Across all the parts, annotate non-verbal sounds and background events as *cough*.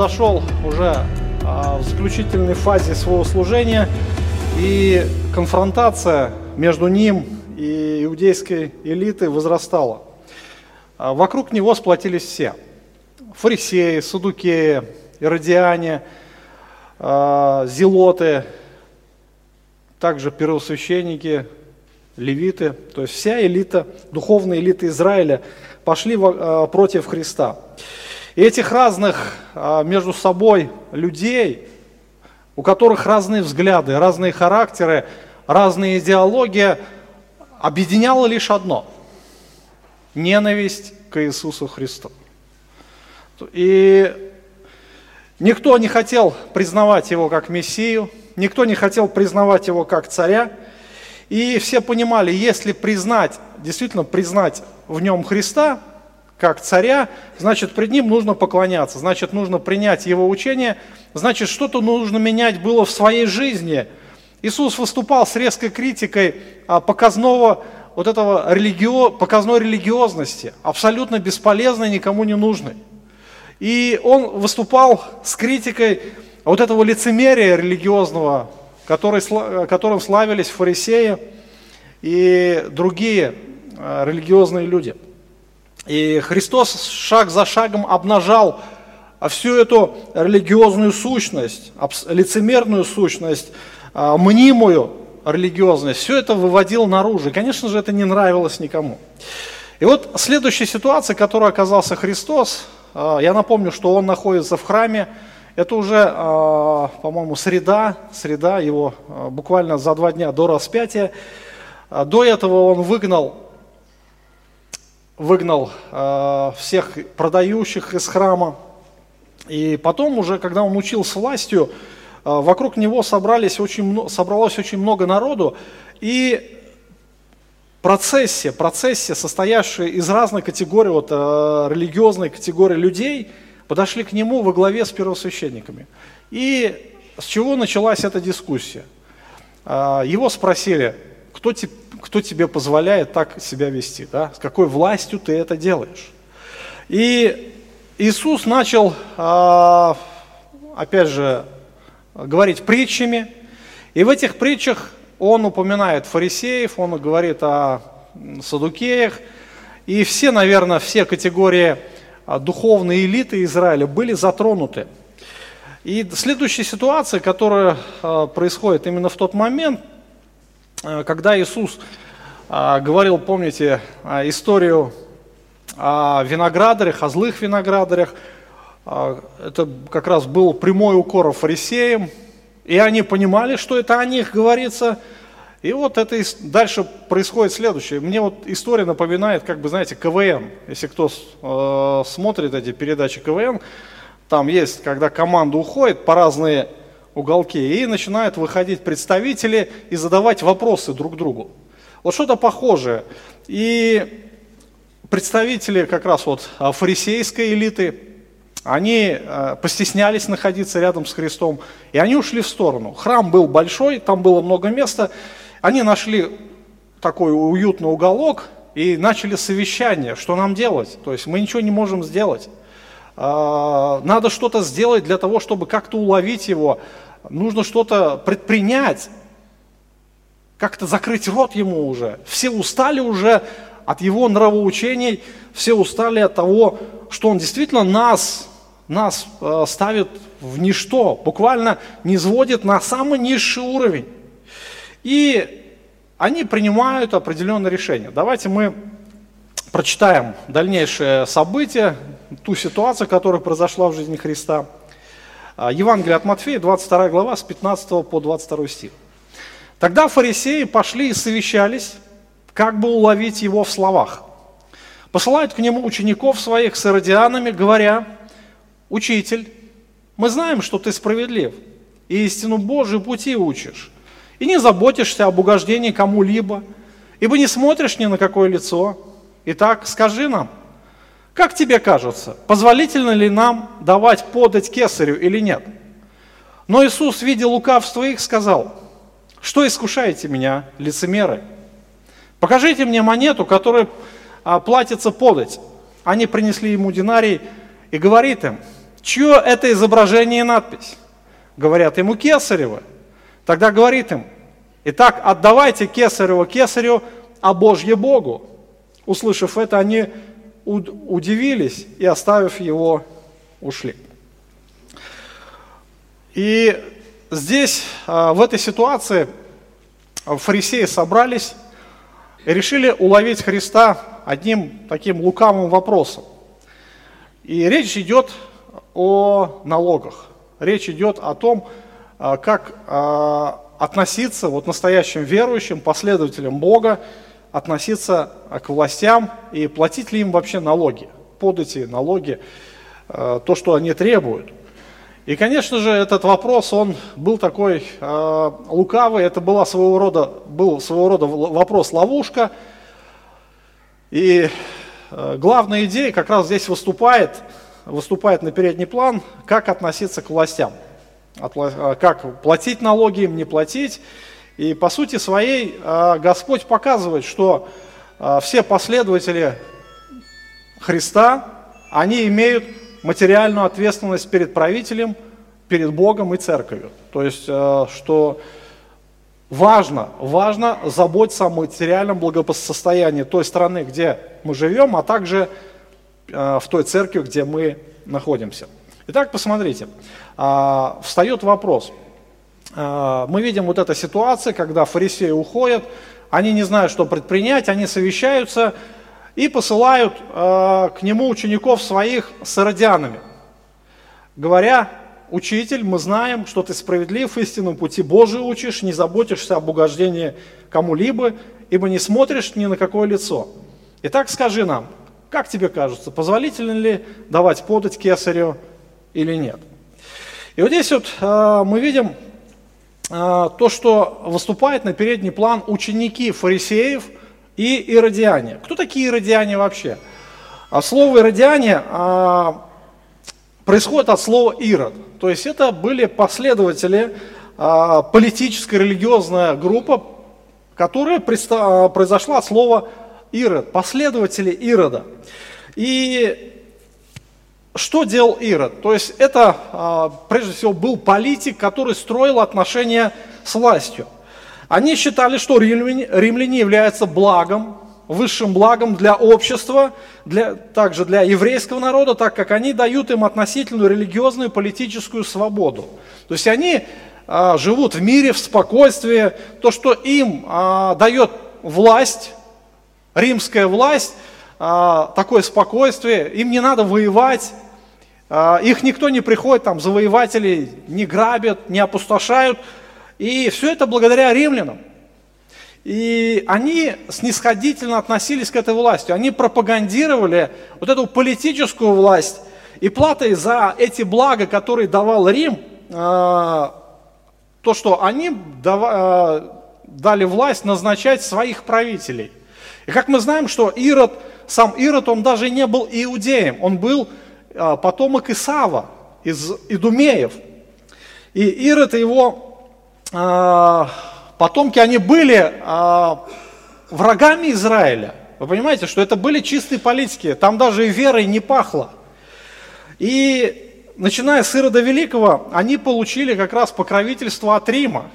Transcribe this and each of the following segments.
подошел уже а, в заключительной фазе своего служения, и конфронтация между ним и иудейской элитой возрастала. А, вокруг него сплотились все. Фарисеи, садукеи, иродиане, а, зелоты, также первосвященники, левиты, то есть вся элита, духовная элита Израиля пошли против Христа. И этих разных а, между собой людей, у которых разные взгляды, разные характеры, разные идеологии, объединяло лишь одно – ненависть к Иисусу Христу. И никто не хотел признавать его как Мессию, никто не хотел признавать его как царя, и все понимали, если признать, действительно признать в нем Христа, как царя, значит, пред ним нужно поклоняться, значит, нужно принять его учение, значит, что-то нужно менять было в своей жизни. Иисус выступал с резкой критикой а, показного вот этого религио, показной религиозности, абсолютно бесполезной, никому не нужной. И он выступал с критикой вот этого лицемерия религиозного, который, которым славились фарисеи и другие а, религиозные люди – и Христос шаг за шагом обнажал всю эту религиозную сущность, лицемерную сущность, а, мнимую религиозность, все это выводил наружу. И, конечно же, это не нравилось никому. И вот следующая ситуация, в которой оказался Христос, а, я напомню, что он находится в храме, это уже, а, по-моему, среда, среда его буквально за два дня до распятия. До этого он выгнал выгнал э, всех продающих из храма. И потом уже, когда он учился властью, э, вокруг него собрались очень, собралось очень много народу. И процессия, процессия, состоявшая из разных категорий, вот, э, религиозной категории людей, подошли к нему во главе с первосвященниками. И с чего началась эта дискуссия? Э, его спросили, кто, те, кто тебе позволяет так себя вести, да? с какой властью ты это делаешь. И Иисус начал, а, опять же, говорить притчами, и в этих притчах он упоминает фарисеев, он говорит о садукеях, и все, наверное, все категории а, духовной элиты Израиля были затронуты. И следующая ситуация, которая а, происходит именно в тот момент, когда Иисус а, говорил, помните, а, историю о виноградарях, о злых виноградарях. А, это как раз был прямой укор фарисеям, и они понимали, что это о них говорится. И вот это дальше происходит следующее. Мне вот история напоминает, как бы, знаете, КВН. Если кто э, смотрит эти передачи КВН, там есть, когда команда уходит по разные уголки, и начинают выходить представители и задавать вопросы друг другу. Вот что-то похожее. И представители как раз вот а, фарисейской элиты, они а, постеснялись находиться рядом с Христом, и они ушли в сторону. Храм был большой, там было много места. Они нашли такой уютный уголок и начали совещание, что нам делать. То есть мы ничего не можем сделать. А, надо что-то сделать для того, чтобы как-то уловить его. Нужно что-то предпринять как-то закрыть рот ему уже. Все устали уже от его нравоучений, все устали от того, что он действительно нас, нас э, ставит в ничто, буквально не сводит на самый низший уровень. И они принимают определенное решение. Давайте мы прочитаем дальнейшие события, ту ситуацию, которая произошла в жизни Христа. Э, Евангелие от Матфея, 22 глава, с 15 по 22 стих. Тогда фарисеи пошли и совещались, как бы уловить его в словах. Посылают к нему учеников своих с иродианами, говоря, «Учитель, мы знаем, что ты справедлив, и истину Божию пути учишь, и не заботишься об угождении кому-либо, ибо не смотришь ни на какое лицо. Итак, скажи нам, как тебе кажется, позволительно ли нам давать подать кесарю или нет?» Но Иисус, видя лукавство их, сказал – что искушаете меня, лицемеры? Покажите мне монету, которая а, платится подать. Они принесли ему динарий и говорит им, чье это изображение и надпись? Говорят ему Кесарева. Тогда говорит им, итак, отдавайте Кесарева Кесарю, а Божье Богу. Услышав это, они удивились и, оставив его, ушли. И здесь, а, в этой ситуации, фарисеи собрались и решили уловить Христа одним таким лукавым вопросом. И речь идет о налогах. Речь идет о том, а, как а, относиться вот настоящим верующим, последователям Бога, относиться к властям и платить ли им вообще налоги, под эти налоги, а, то, что они требуют. И, конечно же, этот вопрос, он был такой э, лукавый, это была своего рода, был своего рода вопрос-ловушка. И э, главная идея как раз здесь выступает, выступает на передний план, как относиться к властям, Отла, как платить налоги им, не платить. И по сути своей э, Господь показывает, что э, все последователи Христа, они имеют материальную ответственность перед правителем, перед Богом и церковью. То есть, э, что важно, важно заботиться о материальном благосостоянии той страны, где мы живем, а также в той церкви, где мы находимся. Итак, посмотрите, а, встает вопрос. А, мы видим вот эту ситуацию, когда фарисеи уходят, они не знают, что предпринять, они совещаются, и посылают э, к нему учеников своих с иродианами, говоря, учитель, мы знаем, что ты справедлив, истинном пути Божий учишь, не заботишься об угождении кому-либо, ибо не смотришь ни на какое лицо. Итак, скажи нам, как тебе кажется, позволительно ли давать подать кесарю или нет? И вот здесь вот э, мы видим э, то, что выступает на передний план ученики фарисеев – и иродиане. Кто такие иродиане вообще? А слово иродиане а, происходит от слова ирод. То есть это были последователи, а, политическая религиозная группа, которая произошла от слова ирод, последователи ирода. И что делал Ирод? То есть это, а, прежде всего, был политик, который строил отношения с властью. Они считали, что римляне, римляне являются благом, высшим благом для общества, для, также для еврейского народа, так как они дают им относительную религиозную политическую свободу. То есть они а, живут в мире, в спокойствии. То, что им а, дает власть, римская власть, такое спокойствие, им не надо воевать, а, их никто не приходит, там, завоеватели не грабят, не опустошают – и все это благодаря римлянам. И они снисходительно относились к этой власти. Они пропагандировали вот эту политическую власть. И платой за эти блага, которые давал Рим, а, то, что они а, дали власть назначать своих правителей. И как мы знаем, что Ирод, сам Ирод, он даже не был иудеем, он был а, потомок Исава из Идумеев. И Ирод его а, потомки, они были а, врагами Израиля. Вы понимаете, что это были чистые политики, там даже и верой не пахло. И начиная с Ирода Великого, они получили как раз покровительство от Рима.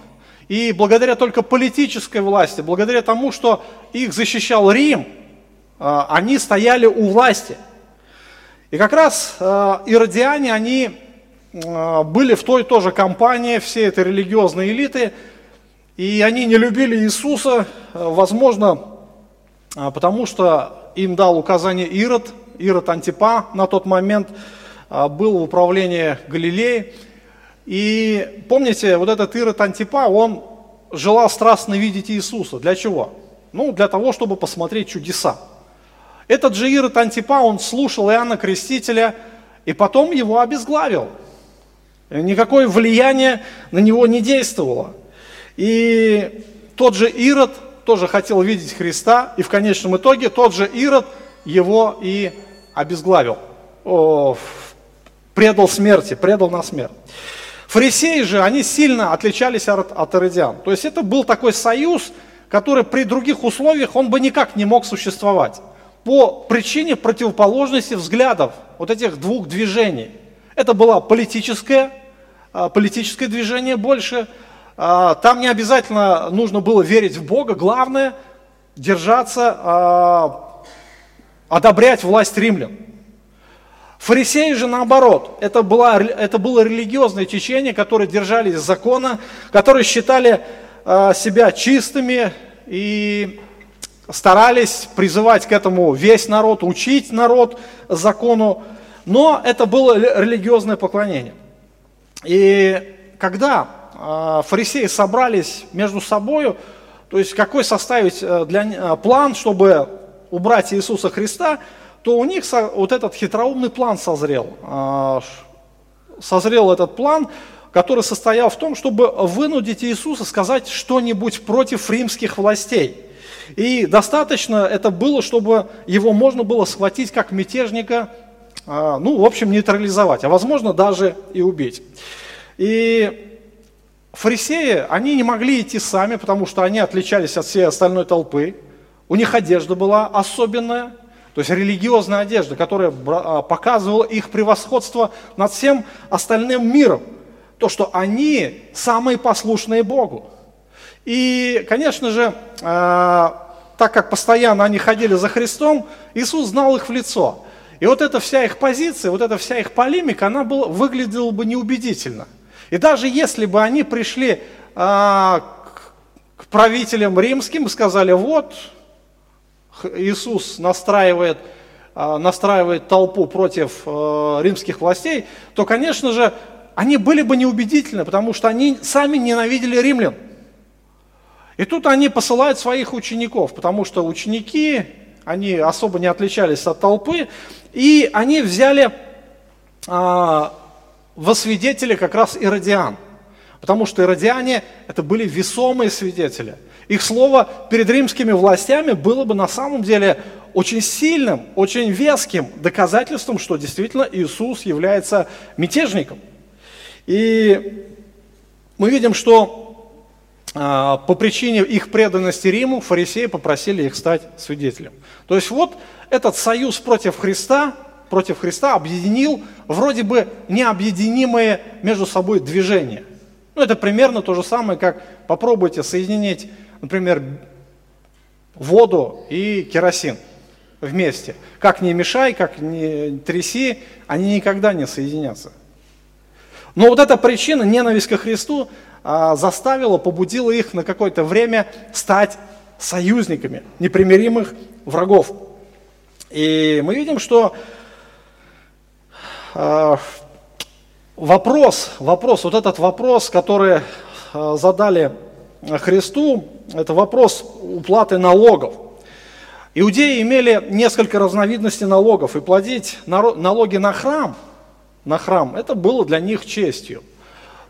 И благодаря только политической власти, благодаря тому, что их защищал Рим, они стояли у власти. И как раз иродиане, они а, были в той тоже компании, все это религиозные элиты, и они не любили Иисуса, а, возможно, а, потому что им дал указание Ирод, Ирод Антипа на тот момент был в управлении Галилеи. И помните, вот этот Ирод Антипа, он желал страстно видеть Иисуса. Для чего? Ну, для того, чтобы посмотреть чудеса. Этот же Ирод Антипа, он слушал Иоанна Крестителя, и потом его обезглавил – Никакое влияние на него не действовало. И тот же Ирод тоже хотел видеть Христа, и в конечном итоге тот же Ирод его и обезглавил, о, предал смерти, предал на смерть. Фарисеи же, они сильно отличались от, от иродиан. То есть это был такой союз, который при других условиях он бы никак не мог существовать. По причине противоположности взглядов вот этих двух движений – Это было политическое, а, политическое движение больше. А, там не обязательно нужно было верить в Бога. Главное – держаться, а, одобрять власть римлян. Фарисеи же наоборот, это, было это было религиозное течение, которые держались закона, которые считали себя чистыми и старались призывать к этому весь народ, учить народ закону, но это было религиозное поклонение. И когда а, фарисеи собрались между собой, то есть какой составить э, для, э, план, чтобы убрать Иисуса Христа, то у них вот этот хитроумный план созрел. А, созрел этот план, который состоял в том, чтобы вынудить Иисуса сказать что-нибудь против римских властей. И достаточно это было, чтобы его можно было схватить как мятежника, а, ну, в общем, нейтрализовать, а возможно даже и убить. И фарисеи, они не могли идти сами, потому что они отличались от всей остальной толпы. У них одежда была особенная, то есть религиозная одежда, которая а, показывала их превосходство над всем остальным миром. То, что они самые послушные Богу. И, конечно же, а, так как постоянно они ходили за Христом, Иисус знал их в лицо. И вот эта вся их позиция, вот эта вся их полемика, она была, выглядела бы неубедительно. И даже если бы они пришли а, к правителям римским и сказали, вот, Иисус настраивает, а, настраивает толпу против а, римских властей, то, конечно же, они были бы неубедительны, потому что они сами ненавидели римлян. И тут они посылают своих учеников, потому что ученики, они особо не отличались от толпы, и они взяли а, во свидетели как раз иродиан. Потому что иродиане это были весомые свидетели. Их слово перед римскими властями было бы на самом деле очень сильным, очень веским доказательством, что действительно Иисус является мятежником. И мы видим, что по причине их преданности Риму фарисеи попросили их стать свидетелем. То есть вот этот союз против Христа, против Христа объединил вроде бы необъединимые между собой движения. Ну, это примерно то же самое, как попробуйте соединить, например, воду и керосин вместе. Как не мешай, как не тряси, они никогда не соединятся. Но вот эта причина, ненависть ко Христу, а, заставила, побудила их на какое-то время стать союзниками непримиримых врагов. И мы видим, что а, вопрос, вопрос, вот этот вопрос, который а, задали Христу, это вопрос уплаты налогов. Иудеи имели несколько разновидностей налогов, и платить налоги на храм – на храм, это было для них честью.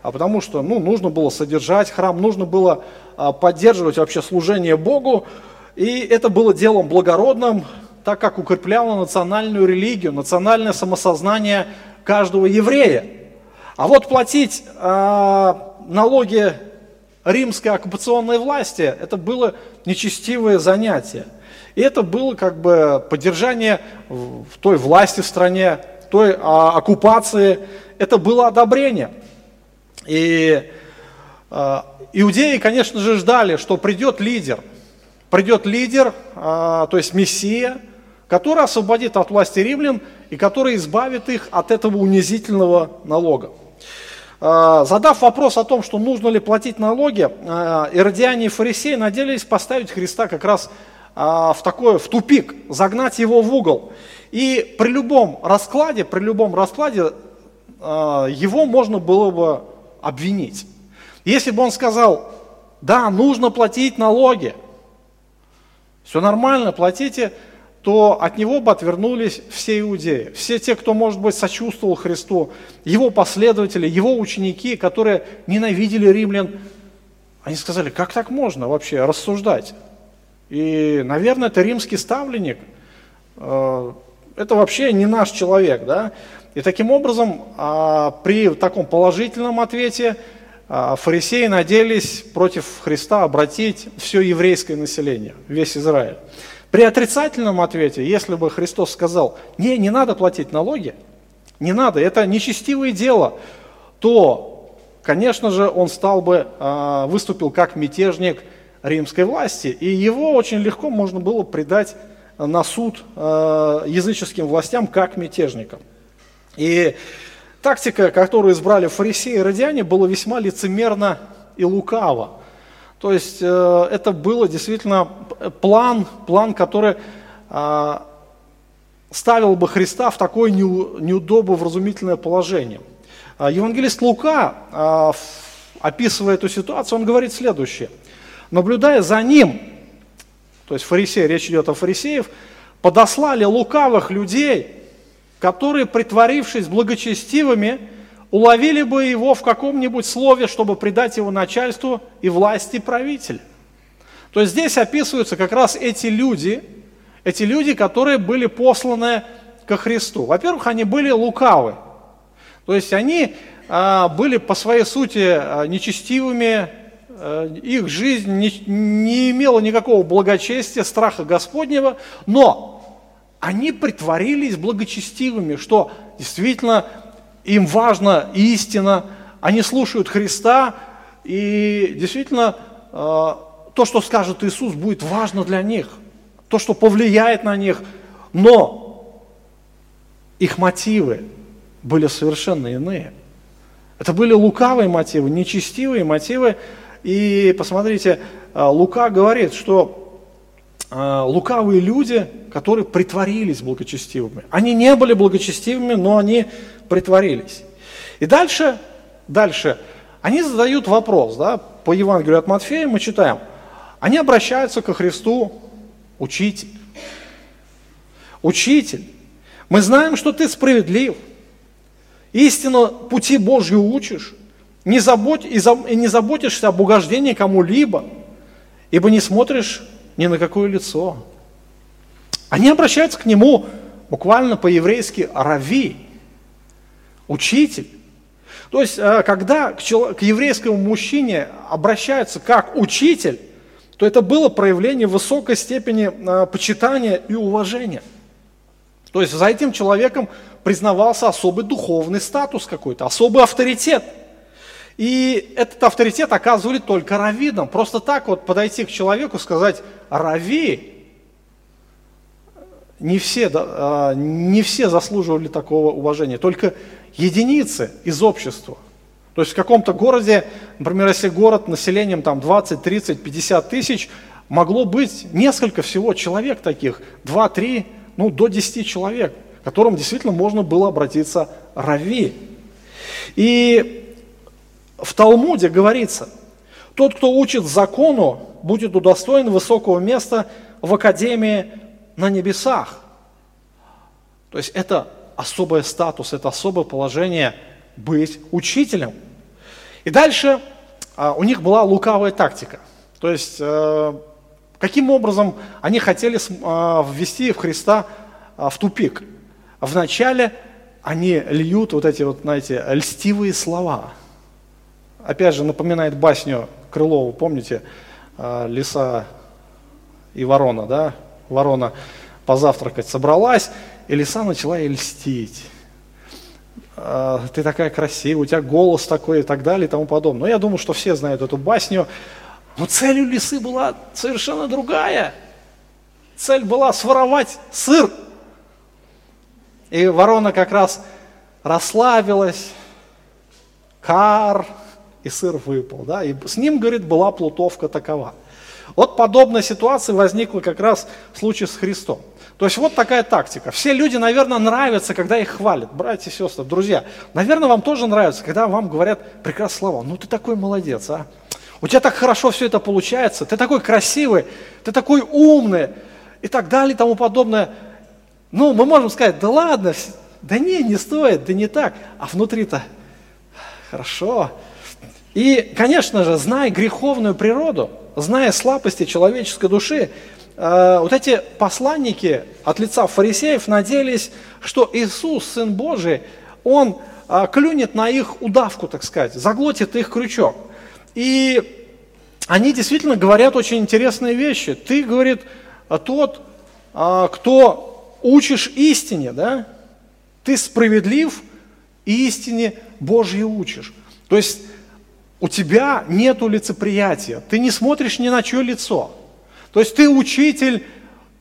А потому что ну, нужно было содержать храм, нужно было а, поддерживать вообще служение Богу, и это было делом благородным, так как укрепляло национальную религию, национальное самосознание каждого еврея. А вот платить э, налоги римской оккупационной власти, это было нечестивое занятие. И это было как бы поддержание в той власти в стране, той а, оккупации, это было одобрение. И а, иудеи, конечно же, ждали, что придет лидер, придет лидер, а, то есть Мессия, который освободит от власти римлян и который избавит их от этого унизительного налога. А, задав вопрос о том, что нужно ли платить налоги, иродиане и фарисеи надеялись поставить Христа как раз в такой, в тупик, загнать его в угол. И при любом раскладе, при любом раскладе его можно было бы обвинить. Если бы он сказал, да, нужно платить налоги, все нормально, платите, то от него бы отвернулись все иудеи, все те, кто, может быть, сочувствовал Христу, его последователи, его ученики, которые ненавидели римлян, они сказали, как так можно вообще рассуждать? И, наверное, это римский ставленник, э, это вообще не наш человек, да. И таким образом, а, при таком положительном ответе а, фарисеи надеялись против Христа обратить все еврейское население, весь Израиль. При отрицательном ответе, если бы Христос сказал, не, не надо платить налоги, не надо, это нечестивое дело, то, конечно же, он стал бы, а, выступил как мятежник римской власти, и его очень легко можно было предать на суд языческим властям как мятежникам. И тактика, которую избрали фарисеи и радиане, была весьма лицемерна и лукава. То есть э, это было действительно план, план, который а, ставил бы Христа в такое неудобовразумительное положение. А, евангелист Лука, а, описывая эту ситуацию, он говорит следующее. Наблюдая за ним, то есть фарисеи, речь идет о фарисеев, подослали лукавых людей, которые, притворившись благочестивыми, уловили бы его в каком-нибудь слове, чтобы предать его начальству и власти правителя. То есть здесь описываются как раз эти люди – эти люди, которые были посланы ко Христу. Во-первых, они были лукавы. То есть они а, были по своей сути а, нечестивыми, а, их жизнь не, не имела никакого благочестия, страха Господнего, но они притворились благочестивыми, что действительно им важна истина, они слушают Христа, и действительно то, что скажет Иисус, будет важно для них – то, что повлияет на них, но их мотивы были совершенно иные. Это были лукавые мотивы, нечестивые мотивы. И посмотрите, а, Лука говорит, что а, лукавые люди, которые притворились благочестивыми. Они не были благочестивыми, но они притворились. И дальше, дальше, они задают вопрос, да, по Евангелию от Матфея мы читаем, они обращаются ко Христу Учитель. Учитель. Мы знаем, что ты справедлив. Истину пути Божью учишь. Не забудь, и, за, и не заботишься об угождении кому-либо, ибо не смотришь ни на какое лицо. Они обращаются к нему буквально по-еврейски «рави», учитель. То есть, э, когда к еврейскому мужчине обращаются как учитель, то это было проявление высокой степени а, почитания и уважения. То есть за этим человеком признавался особый духовный статус какой-то, особый авторитет. И этот авторитет оказывали только раввинам. Просто так вот подойти к человеку, сказать «рави», не все, а, не все заслуживали такого уважения, только единицы из общества. То есть в каком-то городе, например, если город населением там 20, 30, 50 тысяч, могло быть несколько всего человек таких, 2, 3, ну до 10 человек, к которым действительно можно было обратиться рави. И в Талмуде говорится, тот, кто учит закону, будет удостоен высокого места в академии на небесах. То есть это особый статус, это особое положение быть учителем – и дальше а, у них была лукавая тактика. То есть, э, каким образом они хотели а, ввести в Христа а, в тупик. Вначале они льют вот эти вот, знаете, льстивые слова. Опять же, напоминает басню Крылова, помните, лиса и ворона, да? Ворона позавтракать собралась, и лиса начала ей льстить. А, ты такая красивая, у тебя голос такой и так далее и тому подобное. Но я думаю, что все знают эту басню. Но цель у лисы была совершенно другая. Цель была своровать сыр. И ворона как раз расслабилась, кар, и сыр выпал. Да? И с ним, говорит, была плутовка такова. Вот подобная ситуация возникла как раз в случае с Христом. То есть вот такая тактика. Все люди, наверное, нравятся, когда их хвалят. Братья и сестры, друзья, наверное, вам тоже нравится, когда вам говорят прекрасные слова. Ну ты такой молодец, а? У тебя так хорошо все это получается, ты такой красивый, ты такой умный и так далее и тому подобное. Ну, мы можем сказать, да ладно, да не, не стоит, да не так. А внутри-то хорошо. И, конечно же, зная греховную природу, зная слабости человеческой души, Э, вот эти посланники от лица фарисеев надеялись, что Иисус, Сын Божий, Он э, клюнет на их удавку, так сказать, заглотит их крючок. И они действительно говорят очень интересные вещи. Ты, говорит, тот, э, кто учишь истине, да? Ты справедлив, и истине Божьей учишь. То есть у тебя нет лицеприятия, ты не смотришь ни на чье лицо. То есть ты учитель,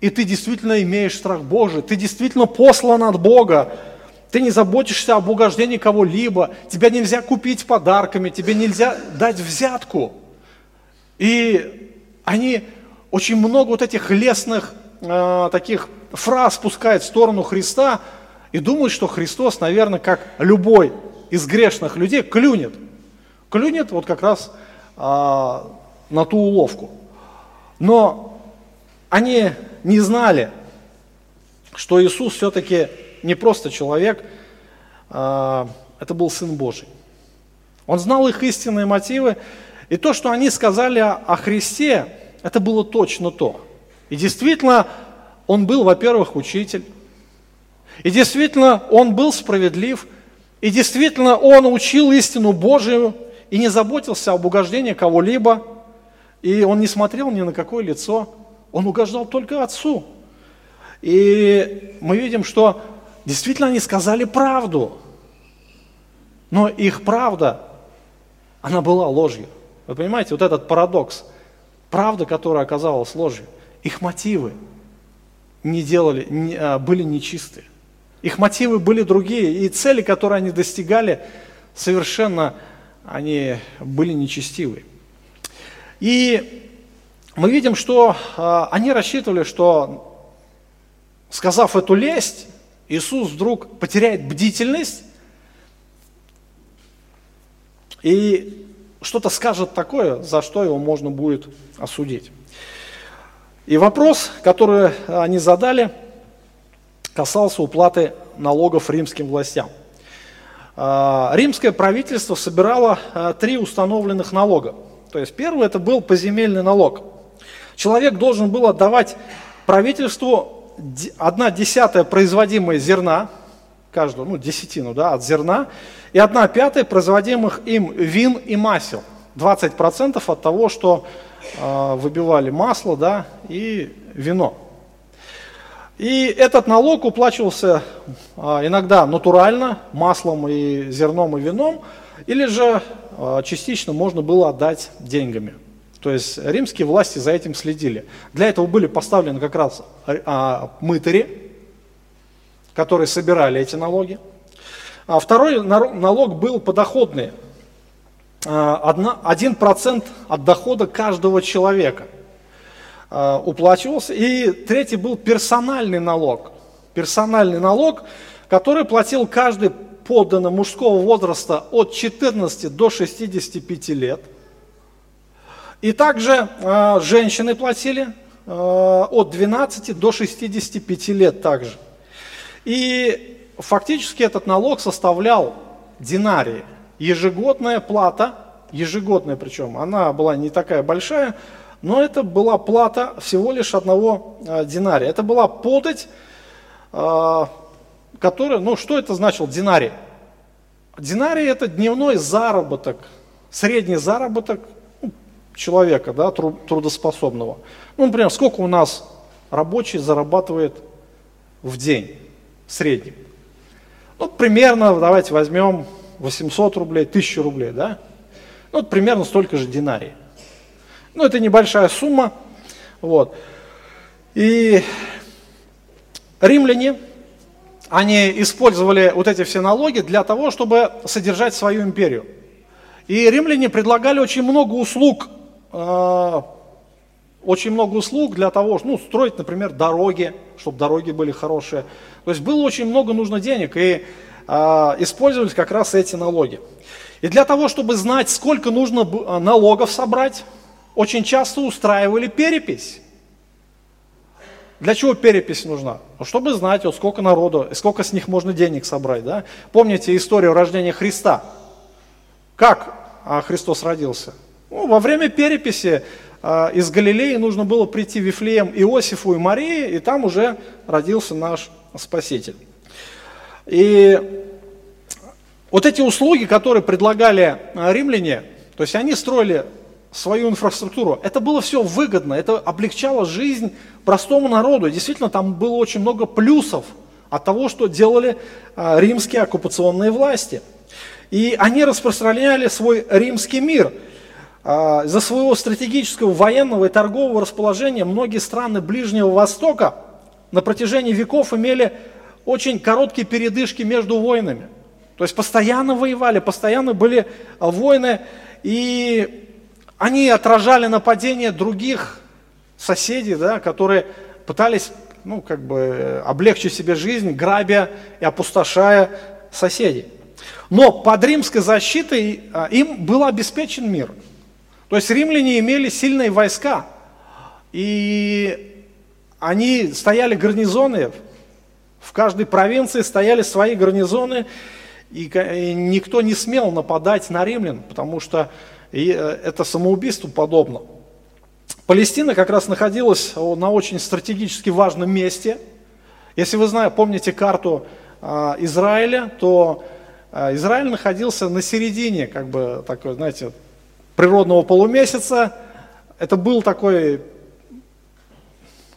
и ты действительно имеешь страх Божий, ты действительно послан от Бога, ты не заботишься об угождении кого-либо, тебя нельзя купить подарками, тебе нельзя дать взятку. И они очень много вот этих лесных э, таких фраз пускают в сторону Христа и думают, что Христос, наверное, как любой из грешных людей, клюнет. Клюнет вот как раз э, на ту уловку. Но они не знали, что Иисус все-таки не просто человек, а, это был Сын Божий. Он знал их истинные мотивы, и то, что они сказали о Христе, это было точно то. И действительно, он был, во-первых, учитель, и действительно, он был справедлив, и действительно, он учил истину Божию и не заботился об угождении кого-либо, и он не смотрел ни на какое лицо, он угождал только Отцу. И мы видим, что действительно они сказали правду, но их правда, она была ложью. Вы понимаете, вот этот парадокс. Правда, которая оказалась ложью, их мотивы не делали, не, а, были нечистые. Их мотивы были другие, и цели, которые они достигали, совершенно они были нечестивые. И мы видим, что э, они рассчитывали, что, сказав эту лесть, Иисус вдруг потеряет бдительность и что-то скажет такое, за что его можно будет осудить. И вопрос, который они задали, касался уплаты налогов римским властям. А, римское правительство собирало а, три установленных налога. То есть первый это был поземельный налог. Человек должен был отдавать правительству одна десятая производимая зерна, каждую, ну, десятину, да, от зерна, и одна пятая производимых им вин и масел. 20% от того, что э, выбивали масло, да, и вино. И этот налог уплачивался э, иногда натурально, маслом и зерном и вином, или же э, частично можно было отдать деньгами. То есть римские власти за этим следили. Для этого были поставлены как раз а, мытари, которые собирали эти налоги. А второй налог был подоходный. А, один процент от дохода каждого человека а, уплачивался. И третий был персональный налог. Персональный налог, который платил каждый подданный мужского возраста от 14 до 65 лет – и также э, женщины платили э, от 12 до 65 лет также. И фактически этот налог составлял динарии. Ежегодная плата, ежегодная причем, она была не такая большая, но это была плата всего лишь одного э, динария. Это была подать, э, которая, ну что это значил динарий? Динарий это дневной заработок, средний заработок человека, да, трудоспособного. Ну, например, сколько у нас рабочий зарабатывает в день в среднем? Ну, примерно, давайте возьмем 800 рублей, 1000 рублей, да? Ну, вот примерно столько же динарий. Ну, это небольшая сумма, вот. И римляне, они использовали вот эти все налоги для того, чтобы содержать свою империю. И римляне предлагали очень много услуг а, очень много услуг для того, ну, строить, например, дороги, чтобы дороги были хорошие. То есть было очень много нужно денег, и э, использовались как раз эти налоги. И для того, чтобы знать, сколько нужно а, налогов собрать, очень часто устраивали перепись. Для чего перепись нужна? Ну, чтобы знать, вот сколько народу, сколько с них можно денег собрать. Да? Помните историю рождения Христа? Как Христос родился? Ну, во время переписи э, из Галилеи нужно было прийти в Вифлеем Иосифу и Марии, и там уже родился наш Спаситель. И вот эти услуги, которые предлагали а, римляне, то есть они строили свою инфраструктуру, это было все выгодно, это облегчало жизнь простому народу. Действительно, там было очень много плюсов от того, что делали а, римские оккупационные власти. И они распространяли свой римский мир. А, из-за своего стратегического военного и торгового расположения многие страны Ближнего Востока на протяжении веков имели очень короткие передышки между войнами. То есть постоянно воевали, постоянно были войны, и они отражали нападения других соседей, да, которые пытались ну, как бы облегчить себе жизнь, грабя и опустошая соседей. Но под римской защитой а, им был обеспечен мир. То есть римляне имели сильные войска, и они стояли гарнизоны, в каждой провинции стояли свои гарнизоны, и никто не смел нападать на римлян, потому что э, это самоубийству подобно. Палестина как раз находилась на очень стратегически важном месте. Если вы знаете, помните карту а, Израиля, то Израиль находился на середине, как бы такой, знаете, природного полумесяца. Это был такой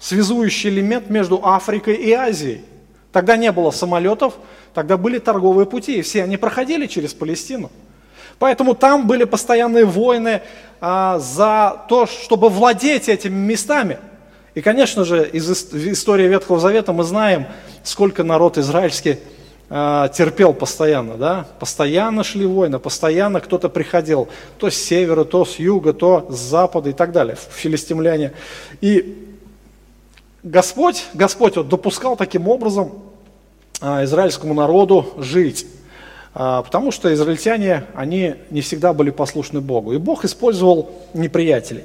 связующий элемент между Африкой и Азией. Тогда не было самолетов, тогда были торговые пути, и все они проходили через Палестину. Поэтому там были постоянные войны а, за то, чтобы владеть этими местами. И, конечно же, из истории Ветхого Завета мы знаем, сколько народ израильский а, терпел постоянно, да? Постоянно шли войны, постоянно кто-то приходил, то с севера, то с юга, то с запада и так далее, филистимляне. И Господь, Господь вот допускал таким образом а, израильскому народу жить. А, потому что израильтяне, они не всегда были послушны Богу. И Бог использовал неприятелей.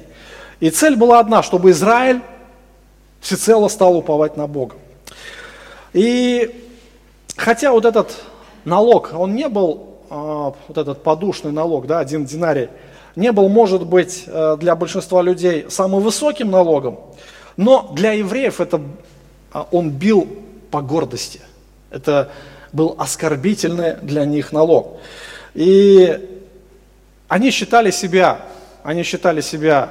И цель была одна, чтобы Израиль всецело стал уповать на Бога. И хотя вот этот налог, он не был, а, вот этот подушный налог, да, один динарий, не был, может быть, э, для большинства людей самым высоким налогом, но для евреев это а, он бил по гордости. Это был оскорбительный для них налог. И они считали себя, они считали себя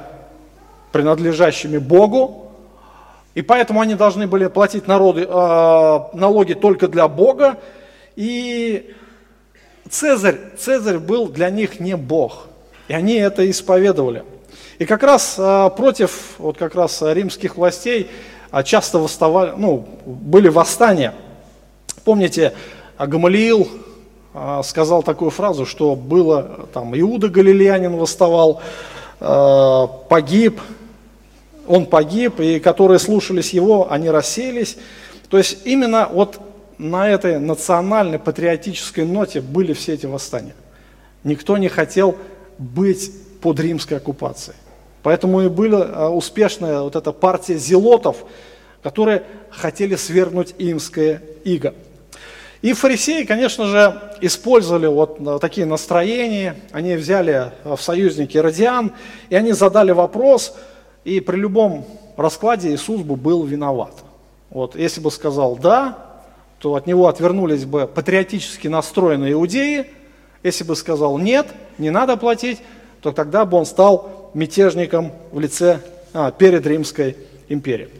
принадлежащими Богу, и поэтому они должны были платить народы, э, налоги только для Бога. И Цезарь, Цезарь был для них не Бог. И они это исповедовали. И как раз э, против вот как раз римских властей э, часто восставали, ну, были восстания. Помните, Гамалиил а, сказал такую фразу, что было, там, Иуда Галилеянин восставал, а, погиб, он погиб, и которые слушались его, они расселись. То есть именно вот на этой национальной патриотической ноте были все эти восстания. Никто не хотел быть под римской оккупацией. Поэтому и была успешная вот эта партия зелотов, которые хотели свергнуть имское иго. И фарисеи, конечно же, использовали вот э, такие настроения, они взяли э, в союзники Родиан, и они задали вопрос, и при любом раскладе Иисус бы был виноват. Вот, если бы сказал «да», то от него отвернулись бы патриотически настроенные иудеи, если бы сказал «нет, не надо платить», то тогда бы он стал мятежником в лице а, перед Римской империей.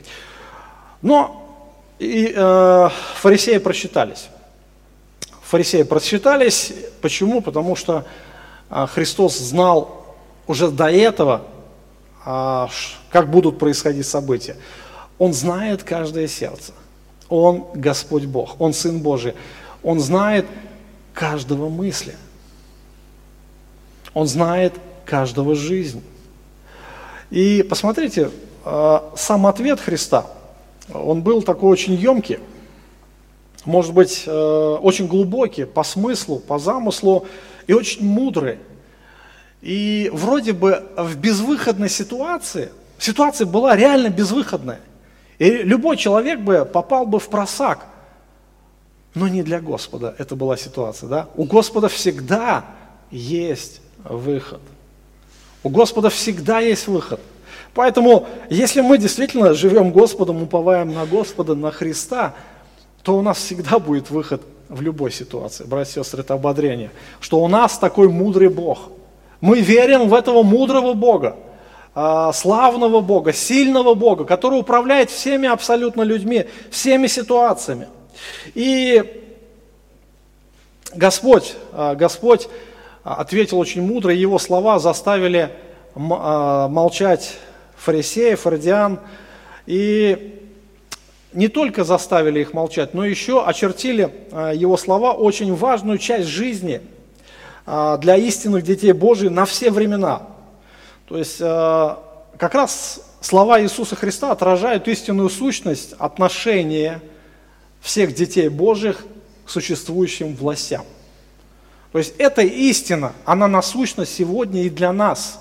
Но и, э, фарисеи просчитались фарисеи просчитались. Почему? Потому что а, Христос знал уже до этого, а, как будут происходить события. Он знает каждое сердце. Он Господь Бог, Он Сын Божий. Он знает каждого мысли. Он знает каждого жизни. И посмотрите, а, сам ответ Христа, он был такой очень емкий может быть, э, очень глубокие по смыслу, по замыслу и очень мудрые. И вроде бы в безвыходной ситуации, ситуация была реально безвыходная. И любой человек бы попал бы в просак. Но не для Господа это была ситуация. Да? У Господа всегда есть выход. У Господа всегда есть выход. Поэтому, если мы действительно живем Господом, уповаем на Господа, на Христа – то у нас всегда будет выход в любой ситуации. Братья и сестры, это ободрение. Что у нас такой мудрый Бог. Мы верим в этого мудрого Бога, а, славного Бога, сильного Бога, который управляет всеми абсолютно людьми, всеми ситуациями. И Господь, а, Господь ответил очень мудро, и его слова заставили а, молчать фарисеев, фаридиан, и не только заставили их молчать, но еще очертили а, его слова очень важную часть жизни для истинных детей Божьих на все времена. То есть как раз слова Иисуса Христа отражают истинную сущность отношения всех детей Божьих к существующим властям. То есть эта истина, она насущна сегодня и для нас,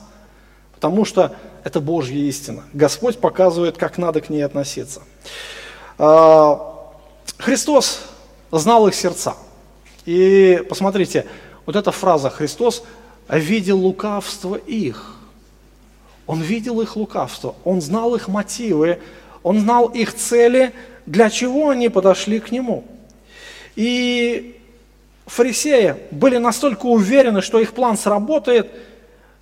потому что это Божья истина. Господь показывает, как надо к ней относиться. А, Христос знал их сердца. И посмотрите, вот эта фраза «Христос видел лукавство их». Он видел их лукавство, он знал их мотивы, он знал их цели, для чего они подошли к нему. И фарисеи были настолько уверены, что их план сработает,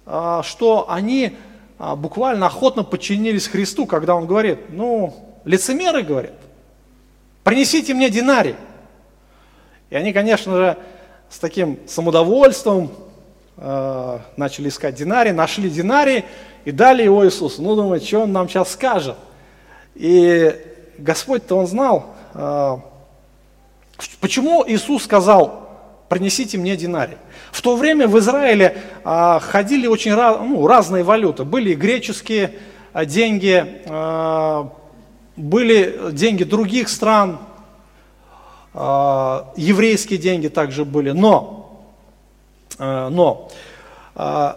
а, что они а, буквально охотно подчинились Христу, когда он говорит, ну, лицемеры, говорят, принесите мне динарий. И они, конечно же, с таким самодовольством э, начали искать динарий, нашли динарий и дали его Иисусу. Ну, думают, что он нам сейчас скажет. И Господь-то он знал, э, почему Иисус сказал, принесите мне динарий. В то время в Израиле э, ходили очень ну, разные валюты. Были греческие э, деньги, э, были деньги других стран, э, еврейские деньги также были. Но, э, но э,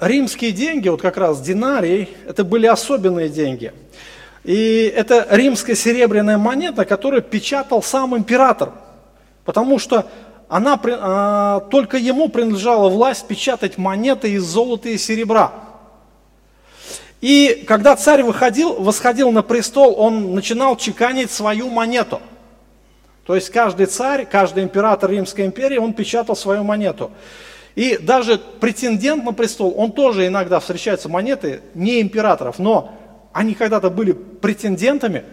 римские деньги, вот как раз динарий, это были особенные деньги. И это римская серебряная монета, которую печатал сам император. Потому что она, а, только ему принадлежала власть печатать монеты из золота и серебра. И когда царь выходил, восходил на престол, он начинал чеканить свою монету. То есть каждый царь, каждый император Римской империи, он печатал свою монету. И даже претендент на престол, он тоже иногда встречается монеты не императоров, но они когда-то были претендентами,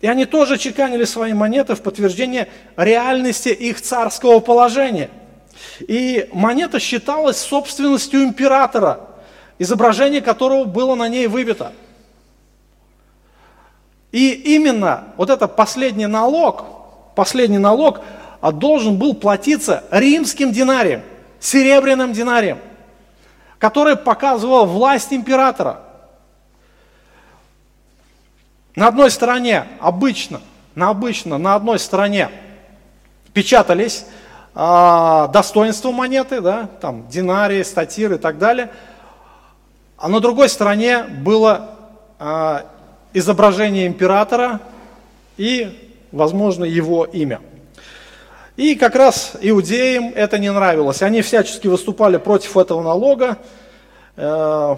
и они тоже чеканили свои монеты в подтверждение реальности их царского положения. И монета считалась собственностью императора, изображение которого было на ней выбито. И именно вот этот последний налог, последний налог а должен был платиться римским динарием серебряным динарием, который показывал власть императора. На одной стороне обычно, на обычно, на одной стороне печатались э, достоинства монеты, да, там динарии, статиры и так далее, а на другой стороне было э, изображение императора и, возможно, его имя – и как раз иудеям это не нравилось. Они всячески выступали против этого налога. Э,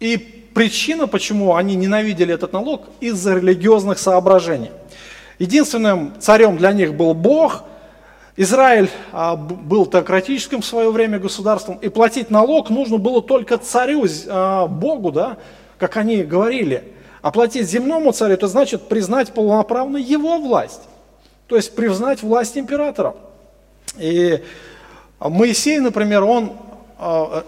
и причина, почему они ненавидели этот налог, из-за религиозных соображений. Единственным царем для них был Бог. Израиль а, был теократическим в свое время государством, и платить налог нужно было только царю, а, Богу, да, как они говорили. А платить земному царю, это значит признать полноправно его власть. То есть признать власть императора. И Моисей, например, он а,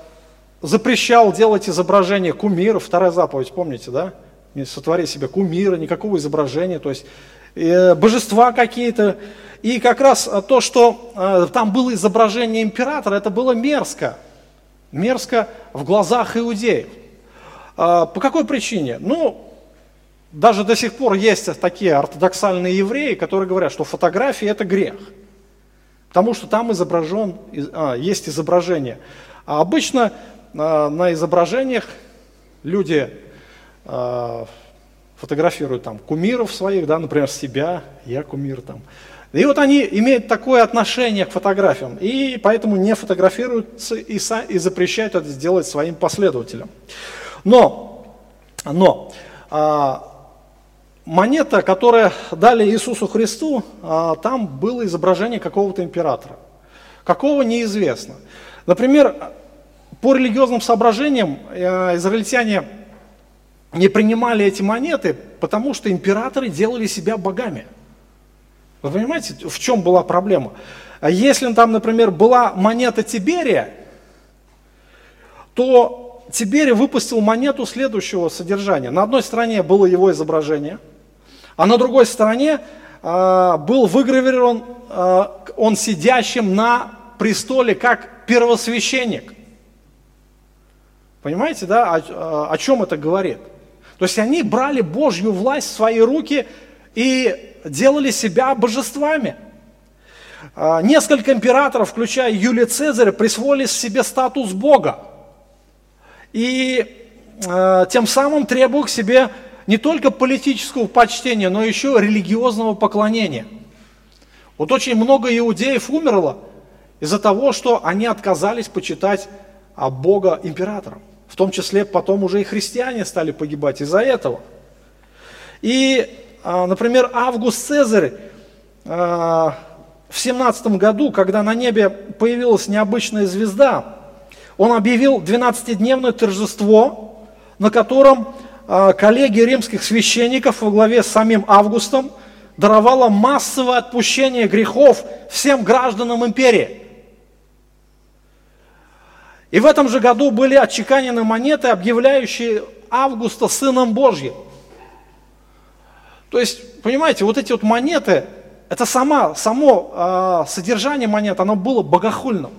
запрещал делать изображения кумиров, вторая заповедь, помните, да? Не сотвори себе кумира, никакого изображения, то есть божества какие-то. И как раз то, что э, там было изображение императора, это было мерзко. Мерзко в глазах иудеев. Э, по какой причине? Ну, даже до сих пор есть такие ортодоксальные евреи, которые говорят, что фотография это грех. Потому что там изображен, а, есть изображение. А обычно а, на изображениях люди а, фотографируют там кумиров своих, да, например, себя, я кумир там. И вот они имеют такое отношение к фотографиям, и поэтому не фотографируются и, и запрещают это сделать своим последователям. Но, но а, монета, которая дали Иисусу Христу, а, там было изображение какого-то императора. Какого неизвестно. Например, по религиозным соображениям э, израильтяне не принимали эти монеты Потому что императоры делали себя богами. Вы понимаете, в чем была проблема? А если там, например, была монета Тиберия, то Тиберий выпустил монету следующего содержания. На одной стороне было его изображение, а на другой стороне э, был выгравирован э, он сидящим на престоле как первосвященник. Понимаете, да, о, о чем это говорит? То есть они брали Божью власть в свои руки и делали себя божествами. А, несколько императоров, включая Юлия Цезаря, присвоили себе статус Бога. И э, тем самым требуя к себе не только политического почтения, но еще религиозного поклонения. Вот очень много иудеев умерло из-за того, что они отказались почитать а, Бога императором. В том числе потом уже и христиане стали погибать из-за этого. И, а, например, Август Цезарь а, в 17 году, когда на небе появилась необычная звезда, он объявил 12-дневное торжество, на котором а, коллегия римских священников во главе с самим Августом даровала массовое отпущение грехов всем гражданам империи. И в этом же году были отчеканены монеты, объявляющие Августа сыном Божьим. То есть, понимаете, вот эти вот монеты, это сама, само э, содержание монет, оно было богохульным.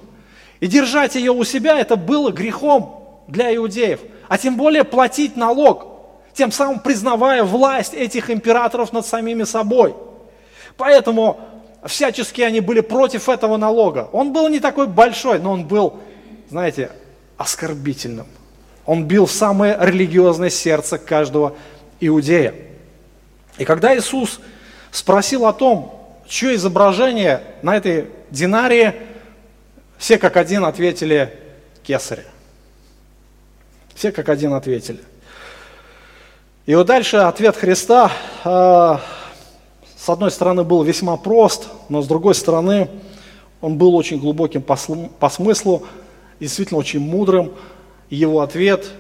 И держать ее у себя, это было грехом для иудеев. А тем более платить налог, тем самым признавая власть этих императоров над самими собой. Поэтому всячески они были против этого налога. Он был не такой большой, но он был знаете, оскорбительным. Он бил самое религиозное сердце каждого иудея. И когда Иисус спросил о том, чье изображение на этой динарии, все как один ответили кесаря. Все как один ответили. И вот дальше ответ Христа, э, с одной стороны, был весьма прост, но с другой стороны, он был очень глубоким по, по смыслу, действительно очень мудрым. Его ответ,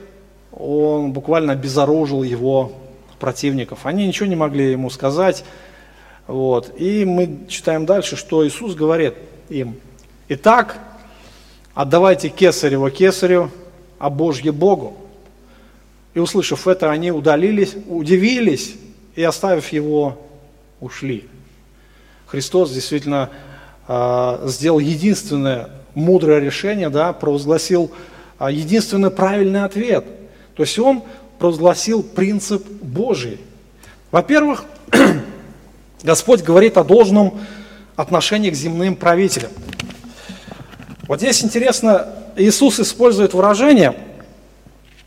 он буквально обезоружил его противников. Они ничего не могли ему сказать. Вот. И мы читаем дальше, что Иисус говорит им. Итак, отдавайте кесарево кесарю, а Божье Богу. И услышав это, они удалились, удивились и, оставив его, ушли. Христос действительно э, сделал единственное мудрое решение, да, провозгласил а, единственный правильный ответ. То есть он провозгласил принцип Божий. Во-первых, *clears throat* Господь говорит о должном отношении к земным правителям. Вот здесь интересно, Иисус использует выражение,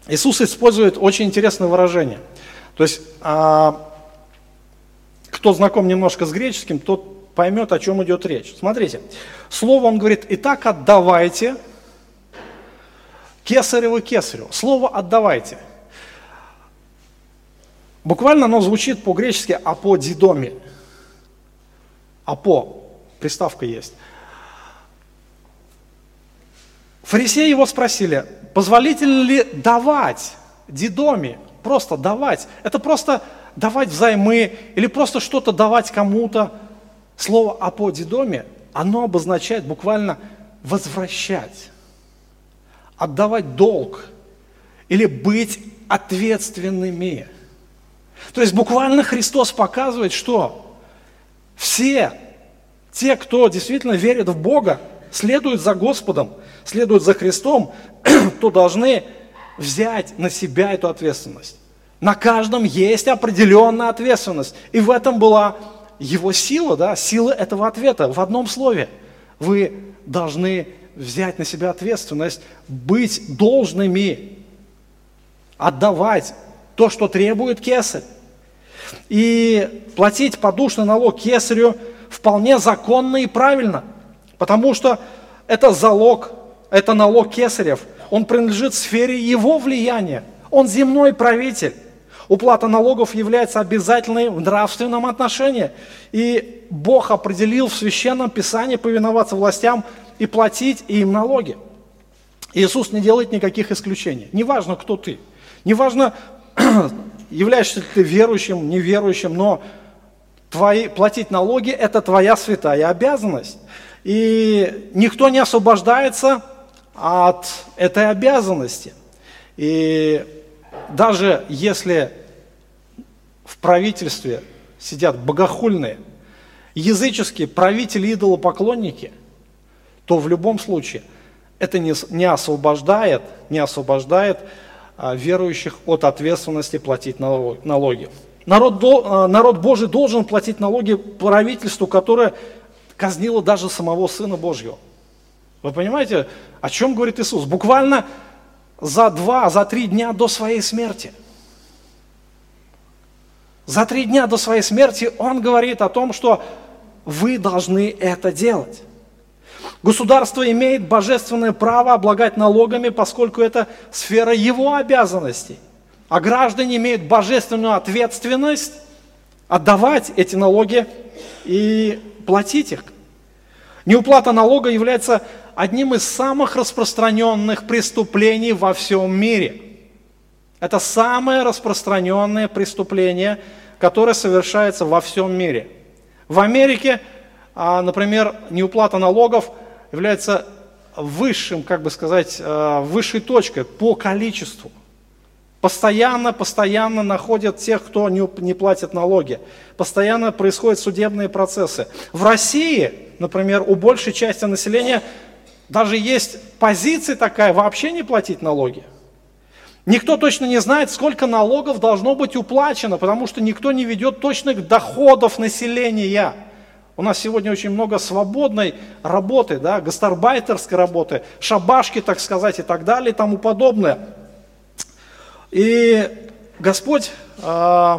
Иисус использует очень интересное выражение. То есть, а, кто знаком немножко с греческим, тот поймет, о чем идет речь. Смотрите, слово он говорит, итак отдавайте кесареву кесарю. Слово отдавайте. Буквально оно звучит по-гречески аподидоми. Апо, приставка есть. Фарисеи его спросили, позволительно ли давать дидоми, просто давать. Это просто давать взаймы или просто что-то давать кому-то. Слово «аподидоме», оно обозначает буквально возвращать, отдавать долг или быть ответственными. То есть буквально Христос показывает, что все те, кто действительно верит в Бога, следуют за Господом, следуют за Христом, *clears throat* то должны взять на себя эту ответственность. На каждом есть определенная ответственность. И в этом была его сила, да, сила этого ответа в одном слове. Вы должны взять на себя ответственность, быть должными, отдавать то, что требует кесарь. И платить подушный налог кесарю вполне законно и правильно, потому что это залог, это налог кесарев, он принадлежит сфере его влияния, он земной правитель. Уплата налогов является обязательной в нравственном отношении. И Бог определил в Священном Писании повиноваться властям и платить им налоги. Иисус не делает никаких исключений. Неважно, кто ты. Неважно, *clears throat* являешься ты верующим, неверующим, но твои, платить налоги – это твоя святая обязанность. И никто не освобождается от этой обязанности. И даже если в правительстве сидят богохульные, языческие правители, идолопоклонники, то в любом случае это не, освобождает, не освобождает а, верующих от ответственности платить налоги. Народ, а, народ Божий должен платить налоги правительству, которое казнило даже самого Сына Божьего. Вы понимаете, о чем говорит Иисус? Буквально за два, за три дня до своей смерти. За три дня до своей смерти Он говорит о том, что вы должны это делать. Государство имеет божественное право облагать налогами, поскольку это сфера его обязанностей. А граждане имеют божественную ответственность отдавать эти налоги и платить их. Неуплата налога является одним из самых распространенных преступлений во всем мире. Это самое распространенное преступление, которое совершается во всем мире. В Америке, а, например, неуплата налогов – является высшим, как бы сказать, э, высшей точкой по количеству. Постоянно, постоянно находят тех, кто не, не платит налоги. Постоянно происходят судебные процессы. В России, например, у большей части населения даже есть позиция такая, вообще не платить налоги. Никто точно не знает, сколько налогов должно быть уплачено, потому что никто не ведет точных доходов населения. У нас сегодня очень много свободной работы, да, гастарбайтерской работы, шабашки, так сказать, и так далее, и тому подобное. И Господь э,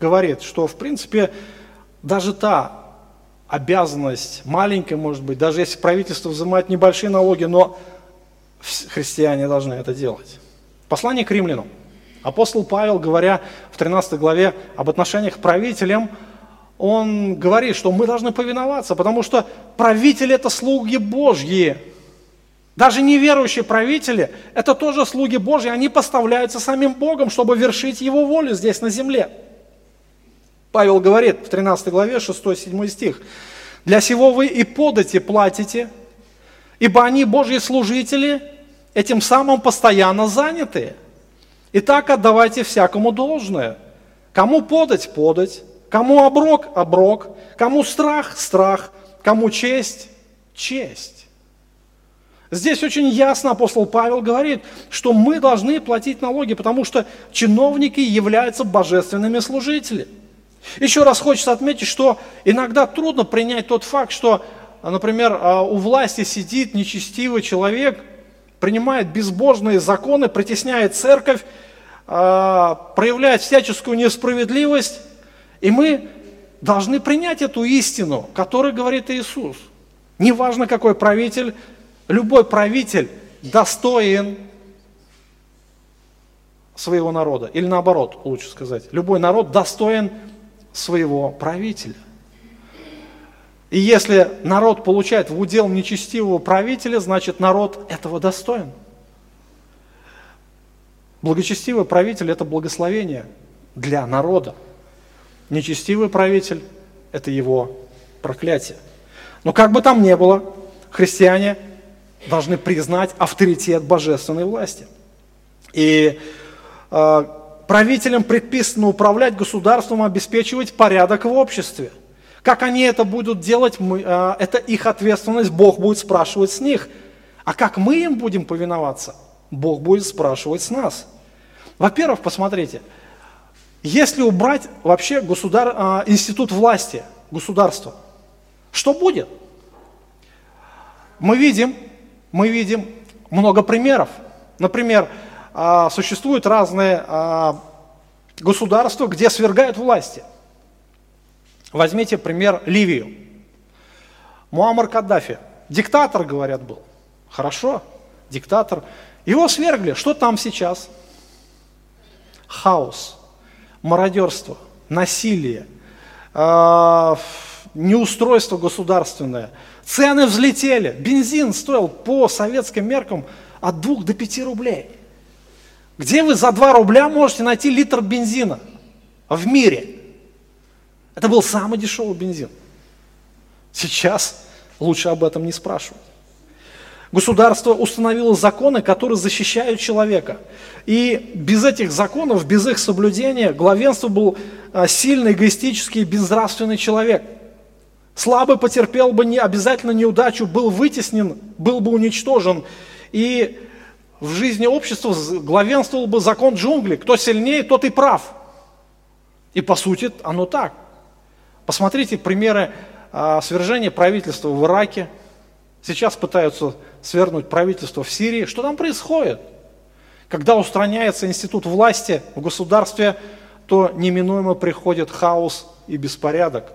говорит, что, в принципе, даже та обязанность, маленькая, может быть, даже если правительство взимает небольшие налоги, но христиане должны это делать. Послание к римлянам. Апостол Павел, говоря в 13 главе об отношениях к правителям, он говорит, что мы должны повиноваться, потому что правители – это слуги Божьи. Даже неверующие правители – это тоже слуги Божьи, они поставляются самим Богом, чтобы вершить Его волю здесь на земле. Павел говорит в 13 главе, 6-7 стих, «Для сего вы и подати платите, ибо они Божьи служители, этим самым постоянно заняты. Итак, отдавайте всякому должное. Кому подать – подать, Кому оброк – оброк, кому страх – страх, кому честь – честь. Здесь очень ясно апостол Павел говорит, что мы должны платить налоги, потому что чиновники являются божественными служителями. Еще раз хочется отметить, что иногда трудно принять тот факт, что, например, а, у власти сидит нечестивый человек, принимает безбожные законы, притесняет церковь, а, проявляет всяческую несправедливость, и мы должны принять эту истину, которую говорит Иисус. Неважно, какой правитель, любой правитель достоин своего народа. Или наоборот, лучше сказать, любой народ достоин своего правителя. И если народ получает в удел нечестивого правителя, значит народ этого достоин. Благочестивый правитель – это благословение для народа. Нечестивый правитель – это его проклятие. Но как бы там ни было, христиане должны признать авторитет божественной власти. И э, правителям предписано управлять государством, обеспечивать порядок в обществе. Как они это будут делать, мы, э, это их ответственность, Бог будет спрашивать с них. А как мы им будем повиноваться, Бог будет спрашивать с нас. Во-первых, посмотрите – если убрать вообще государ, а, институт власти, государства, что будет? Мы видим, мы видим много примеров. Например, а, существуют разные а, государства, где свергают власти. Возьмите пример Ливию. Муаммар Каддафи, диктатор, говорят, был. Хорошо, диктатор. Его свергли. Что там сейчас? Хаос мародерство, насилие, э, неустройство государственное. Цены взлетели. Бензин стоил по советским меркам от 2 до 5 рублей. Где вы за 2 рубля можете найти литр бензина в мире? Это был самый дешевый бензин. Сейчас лучше об этом не спрашивать. Государство установило законы, которые защищают человека. И без этих законов, без их соблюдения, главенство был а, сильный, эгоистический, безнравственный человек. Слабый потерпел бы не, обязательно неудачу, был вытеснен, был бы уничтожен. И в жизни общества главенствовал бы закон джунглей. Кто сильнее, тот и прав. И по сути оно так. Посмотрите примеры а, свержения правительства в Ираке. Сейчас пытаются свергнуть правительство в Сирии. Что там происходит? Когда устраняется институт власти в государстве, то неминуемо приходит хаос и беспорядок.